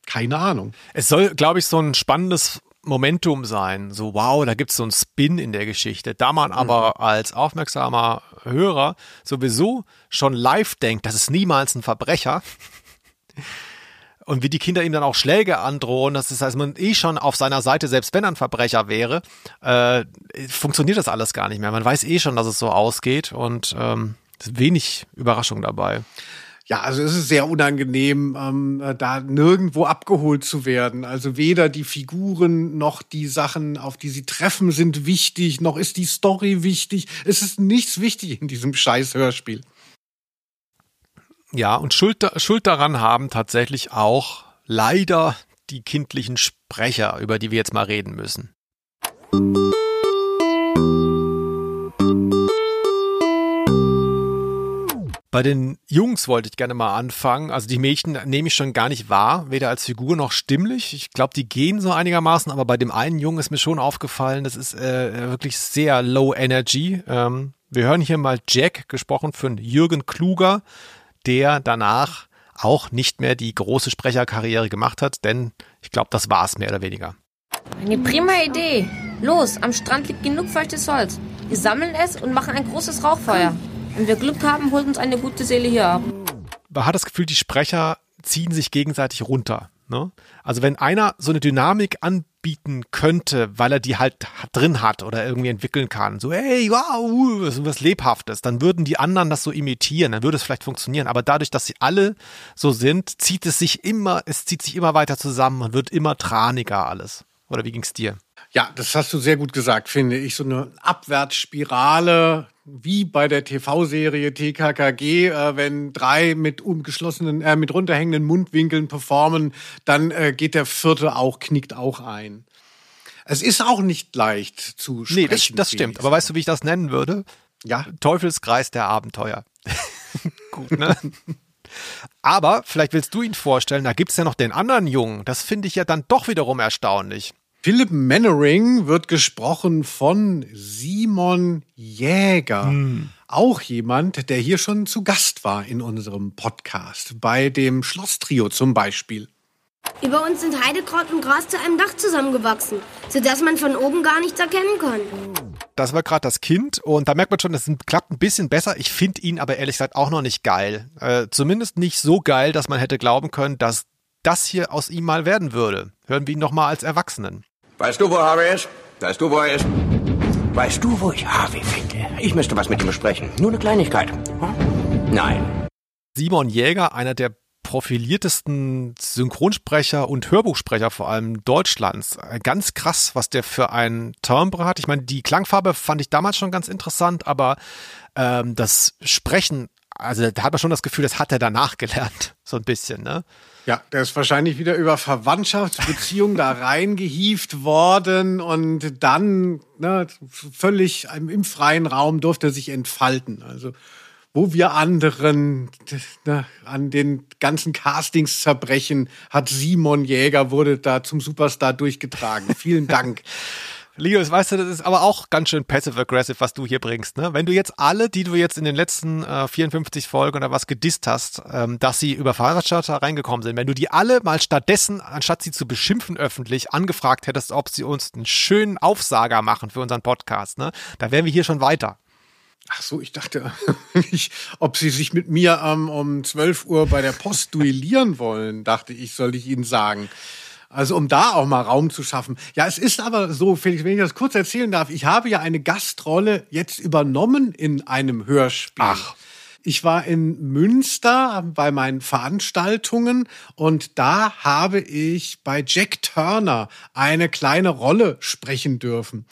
Keine Ahnung. Es soll, glaube ich, so ein spannendes Momentum sein. So, wow, da gibt es so einen Spin in der Geschichte. Da man aber mhm. als aufmerksamer Hörer sowieso schon live denkt, das ist niemals ein Verbrecher. Und wie die Kinder ihm dann auch Schläge androhen, das heißt, man eh schon auf seiner Seite, selbst wenn er ein Verbrecher wäre, äh, funktioniert das alles gar nicht mehr. Man weiß eh schon, dass es so ausgeht und ähm, wenig Überraschung dabei. Ja, also es ist sehr unangenehm, ähm, da nirgendwo abgeholt zu werden. Also weder die Figuren noch die Sachen, auf die sie treffen, sind wichtig, noch ist die Story wichtig. Es ist nichts wichtig in diesem scheiß Hörspiel. Ja, und Schuld, Schuld daran haben tatsächlich auch leider die kindlichen Sprecher, über die wir jetzt mal reden müssen. Bei den Jungs wollte ich gerne mal anfangen. Also die Mädchen nehme ich schon gar nicht wahr, weder als Figur noch stimmlich. Ich glaube, die gehen so einigermaßen, aber bei dem einen Jungen ist mir schon aufgefallen, das ist äh, wirklich sehr low energy. Ähm, wir hören hier mal Jack, gesprochen von Jürgen Kluger, der danach auch nicht mehr die große Sprecherkarriere gemacht hat, denn ich glaube, das war es mehr oder weniger. Eine prima Idee. Los, am Strand liegt genug feuchtes Holz. Wir sammeln es und machen ein großes Rauchfeuer. Wenn wir Glück haben, holt uns eine gute Seele hier ab. Man hat das Gefühl, die Sprecher ziehen sich gegenseitig runter. Ne? Also wenn einer so eine Dynamik anbieten könnte, weil er die halt drin hat oder irgendwie entwickeln kann, so hey, wow, so was Lebhaftes, dann würden die anderen das so imitieren, dann würde es vielleicht funktionieren. Aber dadurch, dass sie alle so sind, zieht es sich immer, es zieht sich immer weiter zusammen und wird immer traniger alles. Oder wie ging's dir? Ja, das hast du sehr gut gesagt, finde ich. So eine Abwärtsspirale, wie bei der TV-Serie TKKG, äh, wenn drei mit umgeschlossenen, äh, mit runterhängenden Mundwinkeln performen, dann äh, geht der vierte auch, knickt auch ein. Es ist auch nicht leicht zu sprechen. Nee, das, das stimmt. Aber weißt du, wie ich das nennen würde? Ja. Teufelskreis der Abenteuer. Gut, ne? Aber vielleicht willst du ihn vorstellen, da gibt's ja noch den anderen Jungen. Das finde ich ja dann doch wiederum erstaunlich. Philip Mannering wird gesprochen von Simon Jäger. Auch jemand, der hier schon zu Gast war in unserem Podcast. Bei dem Schlosstrio zum Beispiel. Über uns sind Heidekraut und Gras zu einem Dach zusammengewachsen, sodass man von oben gar nichts erkennen kann. Das war gerade das Kind und da merkt man schon, das klappt ein bisschen besser. Ich finde ihn aber ehrlich gesagt auch noch nicht geil. Äh, zumindest nicht so geil, dass man hätte glauben können, dass das hier aus ihm mal werden würde. Hören wir ihn noch mal als Erwachsenen. Weißt du, wo Harvey ist? Weißt du, wo er ist? Weißt du, wo ich Harvey finde? Ich müsste was mit ihm besprechen. Nur eine Kleinigkeit. Hm? Nein. Simon Jäger, einer der profiliertesten Synchronsprecher und Hörbuchsprecher vor allem Deutschlands. Äh, Ganz krass, was der für ein Timbre hat. Ich meine, die Klangfarbe fand ich damals schon ganz interessant, aber ähm, das Sprechen, also da hat man schon das Gefühl, das hat er danach gelernt, so ein bisschen, ne? Ja, der ist wahrscheinlich wieder über Verwandtschaftsbeziehungen da reingehieft worden und dann ne, völlig im freien Raum durfte er sich entfalten. Also wo wir anderen ne, an den ganzen Castings zerbrechen, hat Simon Jäger wurde da zum Superstar durchgetragen. Vielen Dank. Linus, weißt du, das ist aber auch ganz schön passive-aggressive, was du hier bringst. Ne? Wenn du jetzt alle, die du jetzt in den letzten äh, 54 Folgen oder was gedisst hast, ähm, dass sie über Fahrradcharter reingekommen sind, wenn du die alle mal stattdessen, anstatt sie zu beschimpfen öffentlich, angefragt hättest, ob sie uns einen schönen Aufsager machen für unseren Podcast, ne? da wären wir hier schon weiter. Ach so, ich dachte, ich, ob Sie sich mit mir ähm, um 12 Uhr bei der Post duellieren wollen, dachte ich, soll ich Ihnen sagen. Also um da auch mal Raum zu schaffen. Ja, es ist aber so, Felix, wenn ich das kurz erzählen darf, ich habe ja eine Gastrolle jetzt übernommen in einem Hörspiel. Ach. Ich war in Münster bei meinen Veranstaltungen und da habe ich bei Jack Turner eine kleine Rolle sprechen dürfen.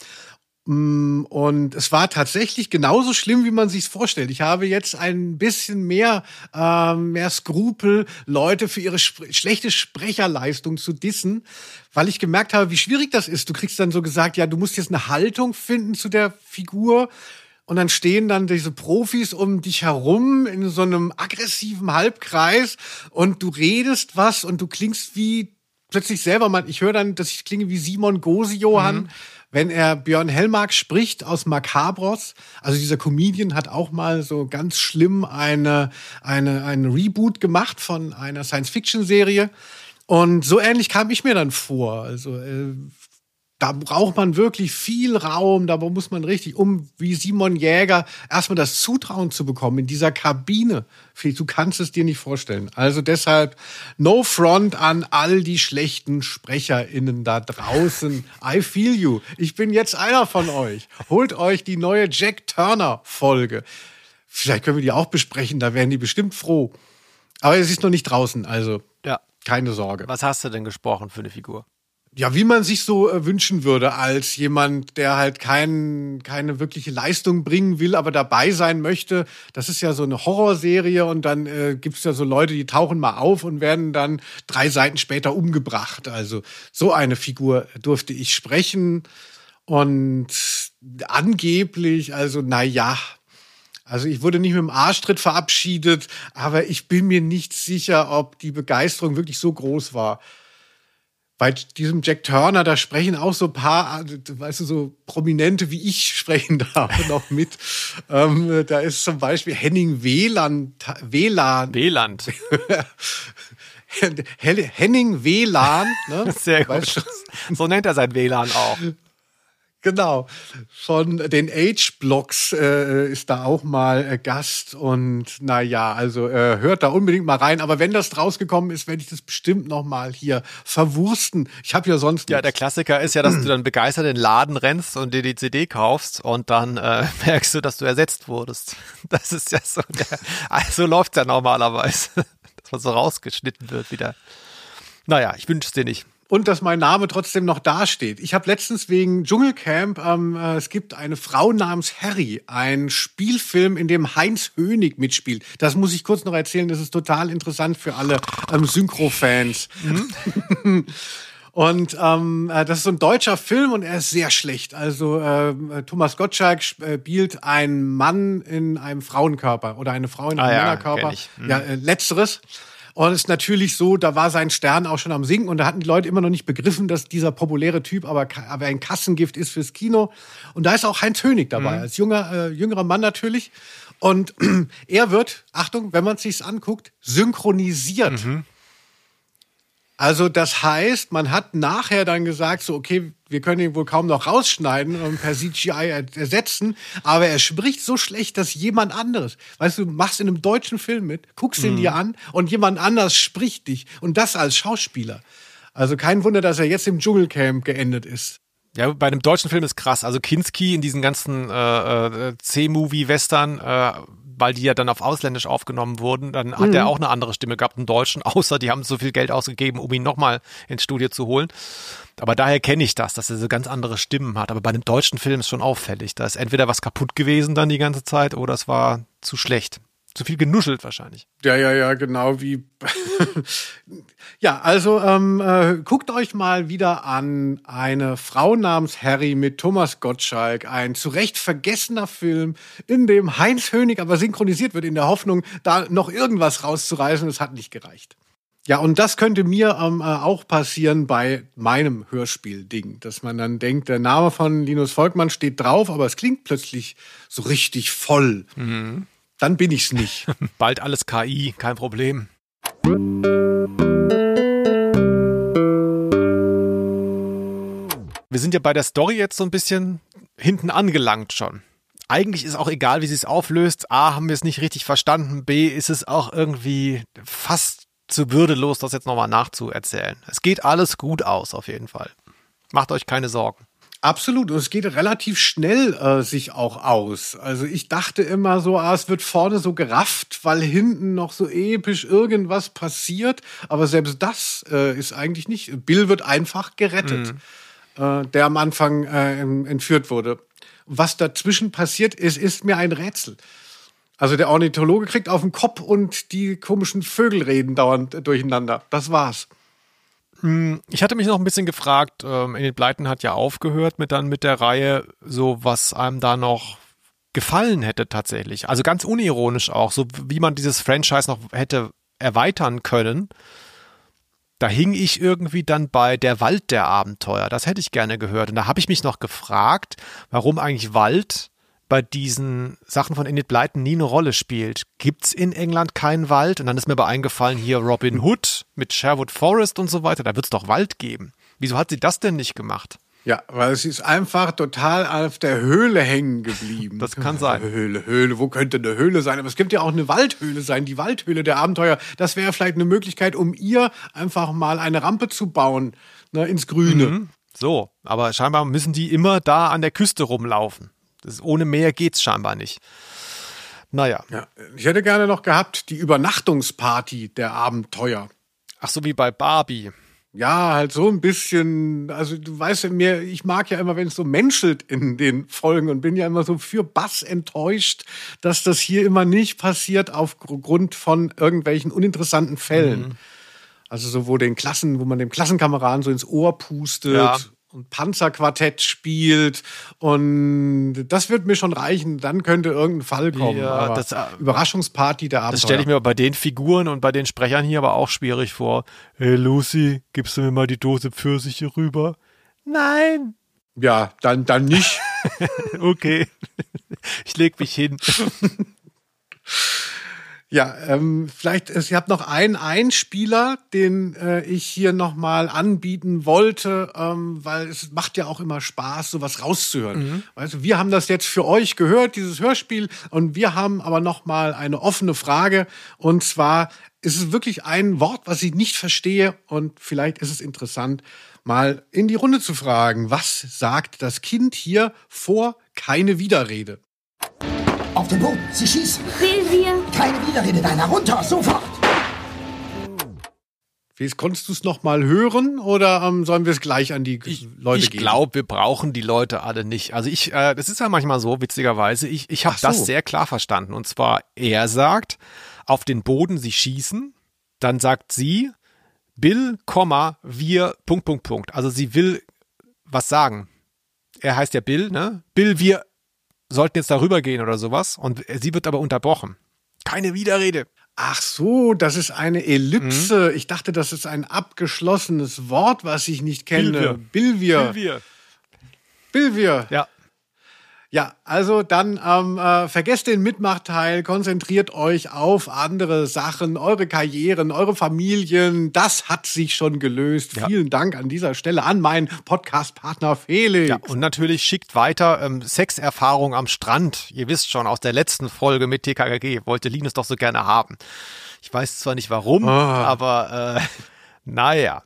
Mm, Und es war tatsächlich genauso schlimm, wie man sich vorstellt. Ich habe jetzt ein bisschen mehr, ähm, mehr Skrupel, Leute für ihre sp schlechte Sprecherleistung zu dissen, weil ich gemerkt habe, wie schwierig das ist. Du kriegst dann so gesagt, ja, du musst jetzt eine Haltung finden zu der Figur. Und dann stehen dann diese Profis um dich herum in so einem aggressiven Halbkreis und du redest was und du klingst wie plötzlich selber mal. Ich höre dann, dass ich klinge wie Simon Gosejohann wenn er Björn Hellmark spricht aus Macabros. Also dieser Comedian hat auch mal so ganz schlimm eine, eine, ein Reboot gemacht von einer Science-Fiction-Serie. Und so ähnlich kam ich mir dann vor. Also äh, da braucht man wirklich viel Raum, da muss man richtig, um wie Simon Jäger erstmal das Zutrauen zu bekommen in dieser Kabine. Du kannst es dir nicht vorstellen. Also deshalb no front an all die schlechten SprecherInnen da draußen. I feel you. Ich bin jetzt einer von euch. Holt euch die neue Jack Turner Folge. Vielleicht können wir die auch besprechen, da wären die bestimmt froh. Aber es ist noch nicht draußen, also Ja. keine Sorge. Was hast du denn gesprochen für eine Figur? Ja, wie man sich so äh, wünschen würde als jemand, der halt kein, keine wirkliche Leistung bringen will, aber dabei sein möchte. Das ist ja so eine Horrorserie und dann äh, gibt's ja so Leute, die tauchen mal auf und werden dann drei Seiten später umgebracht. Also so eine Figur durfte ich sprechen und angeblich, also na ja. Also ich wurde nicht mit dem Arschtritt verabschiedet, aber ich bin mir nicht sicher, ob die Begeisterung wirklich so groß war bei diesem Jack Turner, da sprechen auch so ein paar, weißt du, so Prominente wie ich sprechen da noch mit. ähm, da ist zum Beispiel Henning Wieland, Wieland, Wieland. Henning Wieland, ne? Sehr Weißt gut. du? So nennt er sein WLAN auch. Genau. Von den Age-Blocks äh, ist da auch mal äh, Gast und na ja, also äh, hört da unbedingt mal rein. Aber wenn das rausgekommen ist, werde ich das bestimmt noch mal hier verwursten. Ich habe ja sonst Ja, nichts. der Klassiker ist ja, dass du dann begeistert in den Laden rennst und dir die CD kaufst und dann äh, merkst du, dass du ersetzt wurdest. Das ist ja so, der, also läuft's ja normalerweise, dass man so rausgeschnitten wird wieder. Naja, ich wünsche es dir nicht. Und dass mein Name trotzdem noch dasteht. Ich habe letztens wegen Dschungelcamp, ähm, äh, es gibt eine Frau namens Harry, ein Spielfilm, in dem Heinz Hönig mitspielt. Das muss ich kurz noch erzählen, das ist total interessant für alle ähm, Synchro-Fans. Mhm. Und ähm, äh, das ist so ein deutscher Film und er ist sehr schlecht. Also äh, Thomas Gottschalk spielt einen Mann in einem Frauenkörper oder eine Frau in einem Ah ja, Männerkörper. ich. Mhm. Ja, äh, letzteres. Und es ist natürlich so, da war sein Stern auch schon am Sinken und da hatten die Leute immer noch nicht begriffen, dass dieser populäre Typ aber, aber ein Kassengift ist fürs Kino. Und da ist auch Heinz Hönig dabei, Mhm. als junger, äh, jüngerer Mann natürlich. Und er wird, Achtung, wenn man es sich anguckt, synchronisiert. Mhm. Also das heißt, man hat nachher dann gesagt, so okay, wir können ihn wohl kaum noch rausschneiden und per CGI ersetzen, aber er spricht so schlecht, dass jemand anderes, weißt du, machst in einem deutschen Film mit, guckst ihn Mhm. dir an und jemand anders spricht dich und das als Schauspieler. Also kein Wunder, dass er jetzt im Dschungelcamp geendet ist. Ja, bei einem deutschen Film ist krass. Also Kinski in diesen ganzen äh, äh, C-Movie-Western, äh, weil die ja dann auf Ausländisch aufgenommen wurden, dann hat Mhm. er auch eine andere Stimme gehabt, einen Deutschen, außer die haben so viel Geld ausgegeben, um ihn nochmal ins Studio zu holen. Aber daher kenne ich das, dass er so ganz andere Stimmen hat. Aber bei einem deutschen Film ist schon auffällig. Da ist entweder was kaputt gewesen dann die ganze Zeit oder es war zu schlecht. Zu viel genuschelt wahrscheinlich. Ja, ja, ja, genau wie. ja, also ähm, äh, guckt euch mal wieder an eine Frau namens Harry mit Thomas Gottschalk, ein zu Recht vergessener Film, in dem Heinz Hönig aber synchronisiert wird, in der Hoffnung, da noch irgendwas rauszureißen. Es hat nicht gereicht. Ja, und das könnte mir ähm, äh, auch passieren bei meinem Hörspiel-Ding, dass man dann denkt, der Name von Linus Volkmann steht drauf, aber es klingt plötzlich so richtig voll. Dann bin ich's nicht. Bald alles KI, kein Problem. Wir sind ja bei der Story jetzt so ein bisschen hinten angelangt schon. Eigentlich ist auch egal, wie sie es auflöst. A, haben wir es nicht richtig verstanden. B, ist es auch irgendwie fast zu würdelos, das jetzt nochmal nachzuerzählen. Es geht alles gut aus, auf jeden Fall. Macht euch keine Sorgen. Absolut. Und es geht relativ schnell äh, sich auch aus. Also ich dachte immer so, ah, es wird vorne so gerafft, weil hinten noch so episch irgendwas passiert. Aber selbst das äh, ist eigentlich nicht. Bill wird einfach gerettet, äh, der am Anfang äh, entführt wurde. Was dazwischen passiert ist, ist mir ein Rätsel. Also der Ornithologe kriegt auf den Kopf und die komischen Vögel reden dauernd äh, durcheinander. Das war's. Ich hatte mich noch ein bisschen gefragt, ähm, Enid Blyton hat ja aufgehört mit dann mit der Reihe, so was einem da noch gefallen hätte tatsächlich. Also ganz unironisch auch, so wie man dieses Franchise noch hätte erweitern können. Da hing ich irgendwie dann bei Der Wald der Abenteuer. Das hätte ich gerne gehört. Und da habe ich mich noch gefragt, warum eigentlich Wald bei diesen Sachen von Enid Blyton nie eine Rolle spielt. Gibt's in England keinen Wald? Und dann ist mir aber eingefallen, hier Robin Hood mit Sherwood Forest und so weiter, da wird's doch Wald geben. Wieso hat sie das denn nicht gemacht? Ja, weil es ist einfach total auf der Höhle hängen geblieben. Das kann sein. Höhle, Höhle, wo könnte eine Höhle sein? Aber es gibt ja auch eine Waldhöhle sein, die Waldhöhle der Abenteuer. Das wäre vielleicht eine Möglichkeit, um ihr einfach mal eine Rampe zu bauen, ne, ins Grüne. Mhm. So, aber scheinbar müssen die immer da an der Küste rumlaufen. Das, ohne Meer geht's scheinbar nicht. Naja. Ja, ich hätte gerne noch gehabt die Übernachtungsparty der Abenteuer. Ach so wie bei Barbie. Ja, halt so ein bisschen, also du weißt ja mir, ich mag ja immer, wenn es so menschelt in den Folgen und bin ja immer so für Bass enttäuscht, dass das hier immer nicht passiert aufgrund von irgendwelchen uninteressanten Fällen. Mhm. Also so, wo den Klassen, wo man dem Klassenkameraden so ins Ohr pustet Ja. Und Panzerquartett spielt und das wird mir schon reichen, dann könnte irgendein Fall kommen. Ja, das, äh, Überraschungsparty der Abenteuer. Das stelle ich mir bei den Figuren und bei den Sprechern hier aber auch schwierig vor. Hey Lucy, gibst du mir mal die Dose Pfirsiche rüber? Nein. Ja, dann, dann nicht. okay. Ich leg mich hin. Ja, ähm, vielleicht, äh, ihr habt noch einen Einspieler, den äh, ich hier nochmal anbieten wollte, ähm, weil es macht ja auch immer Spaß, sowas rauszuhören. Weißt du, wir haben das jetzt für euch gehört, dieses Hörspiel, und wir haben aber nochmal eine offene Frage. Und zwar ist es wirklich ein Wort, was ich nicht verstehe, und vielleicht ist es interessant, mal in die Runde zu fragen, was sagt das Kind hier vor keine Widerrede? Auf den Boden, sie schießen. Will wir? Keine Widerrede, deiner runter, sofort. Wie ist, konntest du es noch mal hören oder ähm, sollen wir es gleich an die Leute ich geben? glaube, wir brauchen die Leute alle nicht. Also ich, äh, das ist ja manchmal so, witzigerweise, ich, ich habe so. das sehr klar verstanden. Und zwar, er sagt, auf den Boden sie schießen, dann sagt sie, Bill, Komma, wir, Punkt, Punkt, Punkt. Also sie will was sagen. Er heißt ja Bill, ne? Bill, wir sollten jetzt darüber gehen oder sowas. Und sie wird aber unterbrochen. Keine Widerrede. Ach so, das ist eine Ellipse. Mhm. Ich dachte, das ist ein abgeschlossenes Wort, was ich nicht kenne. Bilvia. Bilvia. Bilvia. Bilvia. Ja. Ja, also dann ähm, äh, vergesst den Mitmachteil, konzentriert euch auf andere Sachen, eure Karrieren, eure Familien. Das hat sich schon gelöst. Ja. Vielen Dank an dieser Stelle an meinen Podcast-Partner Felix. Ja, und natürlich schickt weiter ähm, Sexerfahrung am Strand. Ihr wisst schon, aus der letzten Folge mit TKKG wollte Linus doch so gerne haben. Ich weiß zwar nicht warum, Ah. aber äh, naja.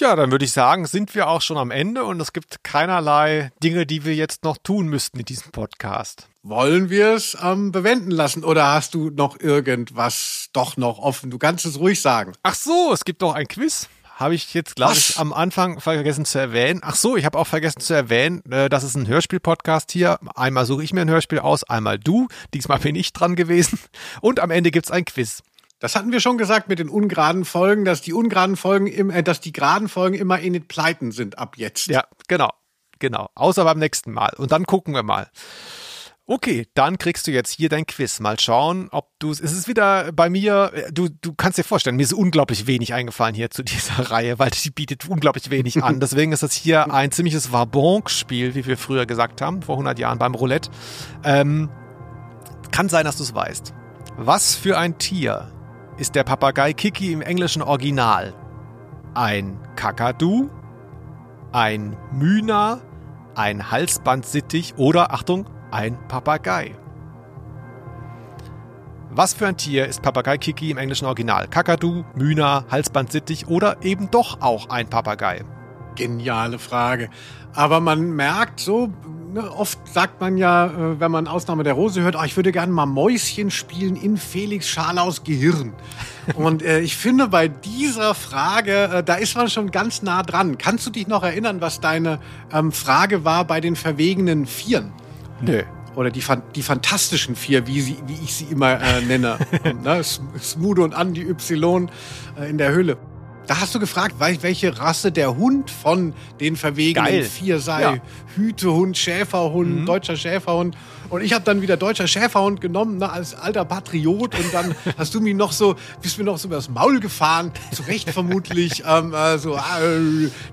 Ja, dann würde ich sagen, sind wir auch schon am Ende und es gibt keinerlei Dinge, die wir jetzt noch tun müssten in diesem Podcast. Wollen wir es ähm, bewenden lassen oder hast du noch irgendwas doch noch offen? Du kannst es ruhig sagen. Ach so, es gibt noch ein Quiz. Habe ich jetzt, glaube ich, am Anfang vergessen zu erwähnen. Ach so, ich habe auch vergessen zu erwähnen, äh, das ist ein Hörspiel-Podcast hier. Einmal suche ich mir ein Hörspiel aus, einmal du. Diesmal bin ich dran gewesen. Und am Ende gibt's ein Quiz. Das hatten wir schon gesagt mit den ungeraden Folgen, dass die ungeraden Folgen im, äh, dass die geraden Folgen immer in den Pleiten sind ab jetzt. Ja, genau. Genau. Außer beim nächsten Mal. Und dann gucken wir mal. Okay, dann kriegst du jetzt hier dein Quiz. Mal schauen, ob du es. Es ist wieder bei mir, äh, du, du kannst dir vorstellen, mir ist unglaublich wenig eingefallen hier zu dieser Reihe, weil die bietet unglaublich wenig an. Deswegen ist das hier ein ziemliches Wabonk-Spiel, wie wir früher gesagt haben, vor 100 Jahren beim Roulette. Ähm, kann sein, dass du es weißt. Was für ein Tier ist der Papagei Kiki im englischen Original? Ein Kakadu, ein Mühner, ein Halsbandsittich oder, Achtung, ein Papagei. Was für ein Tier ist Papagei Kiki im englischen Original? Kakadu, Mühner, Halsbandsittich oder eben doch auch ein Papagei? Geniale Frage. Aber man merkt so, ne, oft sagt man ja, äh, wenn man Ausnahme der Rose hört, ah, ich würde gerne mal Mäuschen spielen in Felix Scharlaus Gehirn. Und äh, ich finde, bei dieser Frage, äh, da ist man schon ganz nah dran. Kannst du dich noch erinnern, was deine ähm, Frage war bei den verwegenen Vieren? Nö. Oder die, die fantastischen vier, wie, sie, wie ich sie immer äh, nenne. ne? S- Smudo und Andi Y äh, in der Höhle. Da hast du gefragt, wel- welche Rasse der Hund von den verwegenen Geil. vier sei. Ja. Hütehund, Schäferhund, Mhm. deutscher Schäferhund. Und ich habe dann wieder deutscher Schäferhund genommen, ne, als alter Patriot. Und dann hast du mir noch so, bist mir noch so übers Maul gefahren, zu Recht vermutlich. ähm, äh, so, äh,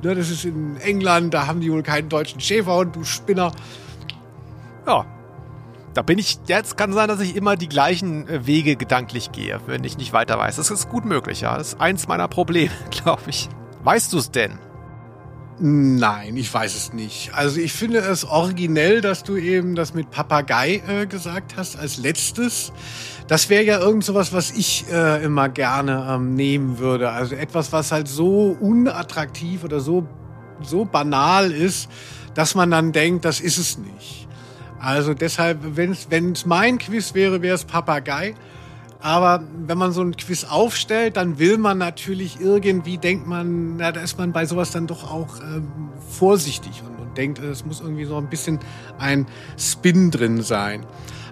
ne, das ist in England, da haben die wohl keinen deutschen Schäferhund, du Spinner. Ja. Da bin ich, jetzt kann sein, dass ich immer die gleichen äh, Wege gedanklich gehe, wenn ich nicht weiter weiß. Das ist gut möglich, ja. Das ist eins meiner Probleme, glaube ich. Weißt du es denn? Nein, ich weiß es nicht. Also ich finde es originell, dass du eben das mit Papagei äh, gesagt hast als letztes. Das wäre ja irgend sowas, was ich äh, immer gerne ähm, nehmen würde. Also etwas, was halt so unattraktiv oder so, so banal ist, dass man dann denkt, das ist es nicht. Also deshalb, wenn es mein Quiz wäre, wäre es Papagei. Aber wenn man so ein Quiz aufstellt, dann will man natürlich irgendwie, denkt man, na, da ist man bei sowas dann doch auch ähm, vorsichtig und, und denkt, es muss irgendwie so ein bisschen ein Spin drin sein.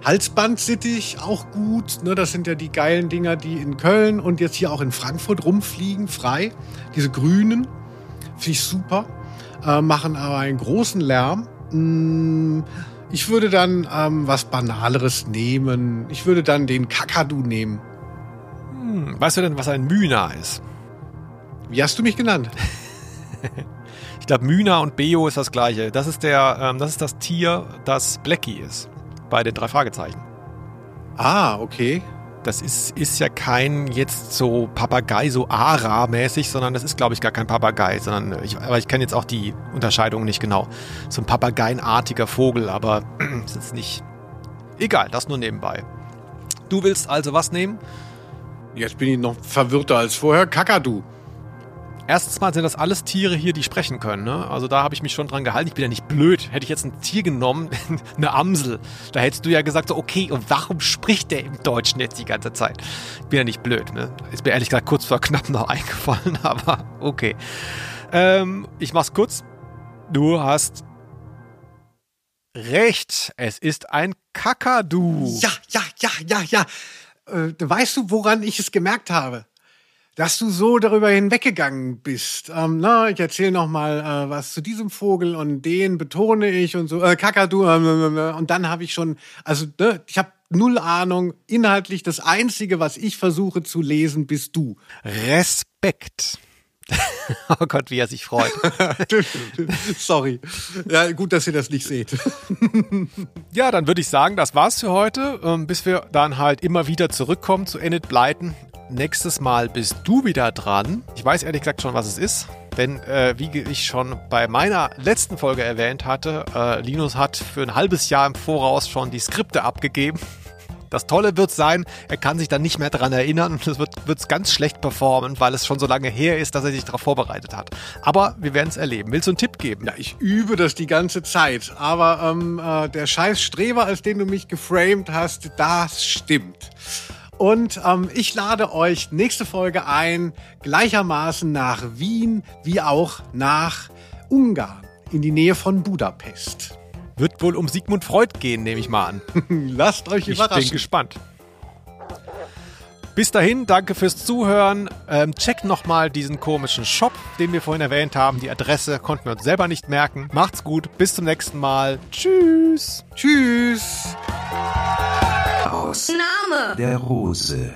Halsbandsittich, auch gut. Ne, das sind ja die geilen Dinger, die in Köln und jetzt hier auch in Frankfurt rumfliegen, frei. Diese grünen, finde ich super, äh, machen aber einen großen Lärm. Mm, ich würde dann ähm, was Banaleres nehmen. Ich würde dann den Kakadu nehmen. Hm, weißt du denn, was ein Mühner ist? Wie hast du mich genannt? Ich glaube, Mühner und Beo ist das gleiche. Das ist der, ähm, das ist das Tier, das Blackie ist. Bei den drei Fragezeichen. Ah, okay. Das ist, ist ja kein jetzt so Papagei, so Ara-mäßig, sondern das ist, glaube ich, gar kein Papagei, sondern ich, aber ich kenne jetzt auch die Unterscheidung nicht genau. So ein papageienartiger Vogel, aber es ist nicht. Egal, das nur nebenbei. Du willst also was nehmen? Jetzt bin ich noch verwirrter als vorher. Kakadu. Erstens mal sind das alles Tiere hier, die sprechen können. Ne? Also da habe ich mich schon dran gehalten. Ich bin ja nicht blöd. Hätte ich jetzt ein Tier genommen, eine Amsel, da hättest du ja gesagt, so, okay, und warum spricht der im Deutschen jetzt die ganze Zeit? Ich bin ja nicht blöd. Ne? Ist mir ehrlich gesagt kurz vor knapp noch eingefallen, aber okay. Ähm, ich mach's kurz. Du hast recht. Es ist ein Kakadu. Ja, ja, ja, ja, ja. Äh, weißt du, woran ich es gemerkt habe? Dass du so darüber hinweggegangen bist. Ähm, na, ich erzähle noch mal äh, was zu diesem Vogel und den betone ich und so. Äh, Kakadu. Äh, und dann habe ich schon, also ne, ich habe null Ahnung. Inhaltlich das Einzige, was ich versuche zu lesen, bist du. Respekt. oh Gott, wie er sich freut. Sorry. Ja, gut, dass ihr das nicht seht. ja, dann würde ich sagen, das war's für heute. Ähm, bis wir dann halt immer wieder zurückkommen zu Enid Blyton. Nächstes Mal bist du wieder dran. Ich weiß ehrlich gesagt schon, was es ist. Denn äh, wie ich schon bei meiner letzten Folge erwähnt hatte, äh, Linus hat für ein halbes Jahr im Voraus schon die Skripte abgegeben. Das Tolle wird sein, er kann sich dann nicht mehr daran erinnern und es wird wird's ganz schlecht performen, weil es schon so lange her ist, dass er sich darauf vorbereitet hat. Aber wir werden es erleben. Willst du einen Tipp geben? Ja, ich übe das die ganze Zeit. Aber ähm, äh, der scheiß Streber, als den du mich geframed hast, das stimmt. Und ähm, ich lade euch nächste Folge ein, gleichermaßen nach Wien wie auch nach Ungarn, in die Nähe von Budapest. Wird wohl um Sigmund Freud gehen, nehme ich mal an. Lasst euch überraschen. Ich bin gespannt. Bis dahin, danke fürs Zuhören. Ähm, checkt nochmal diesen komischen Shop, den wir vorhin erwähnt haben. Die Adresse konnten wir uns selber nicht merken. Macht's gut, bis zum nächsten Mal. Tschüss. Tschüss. Aus Name. der Rose.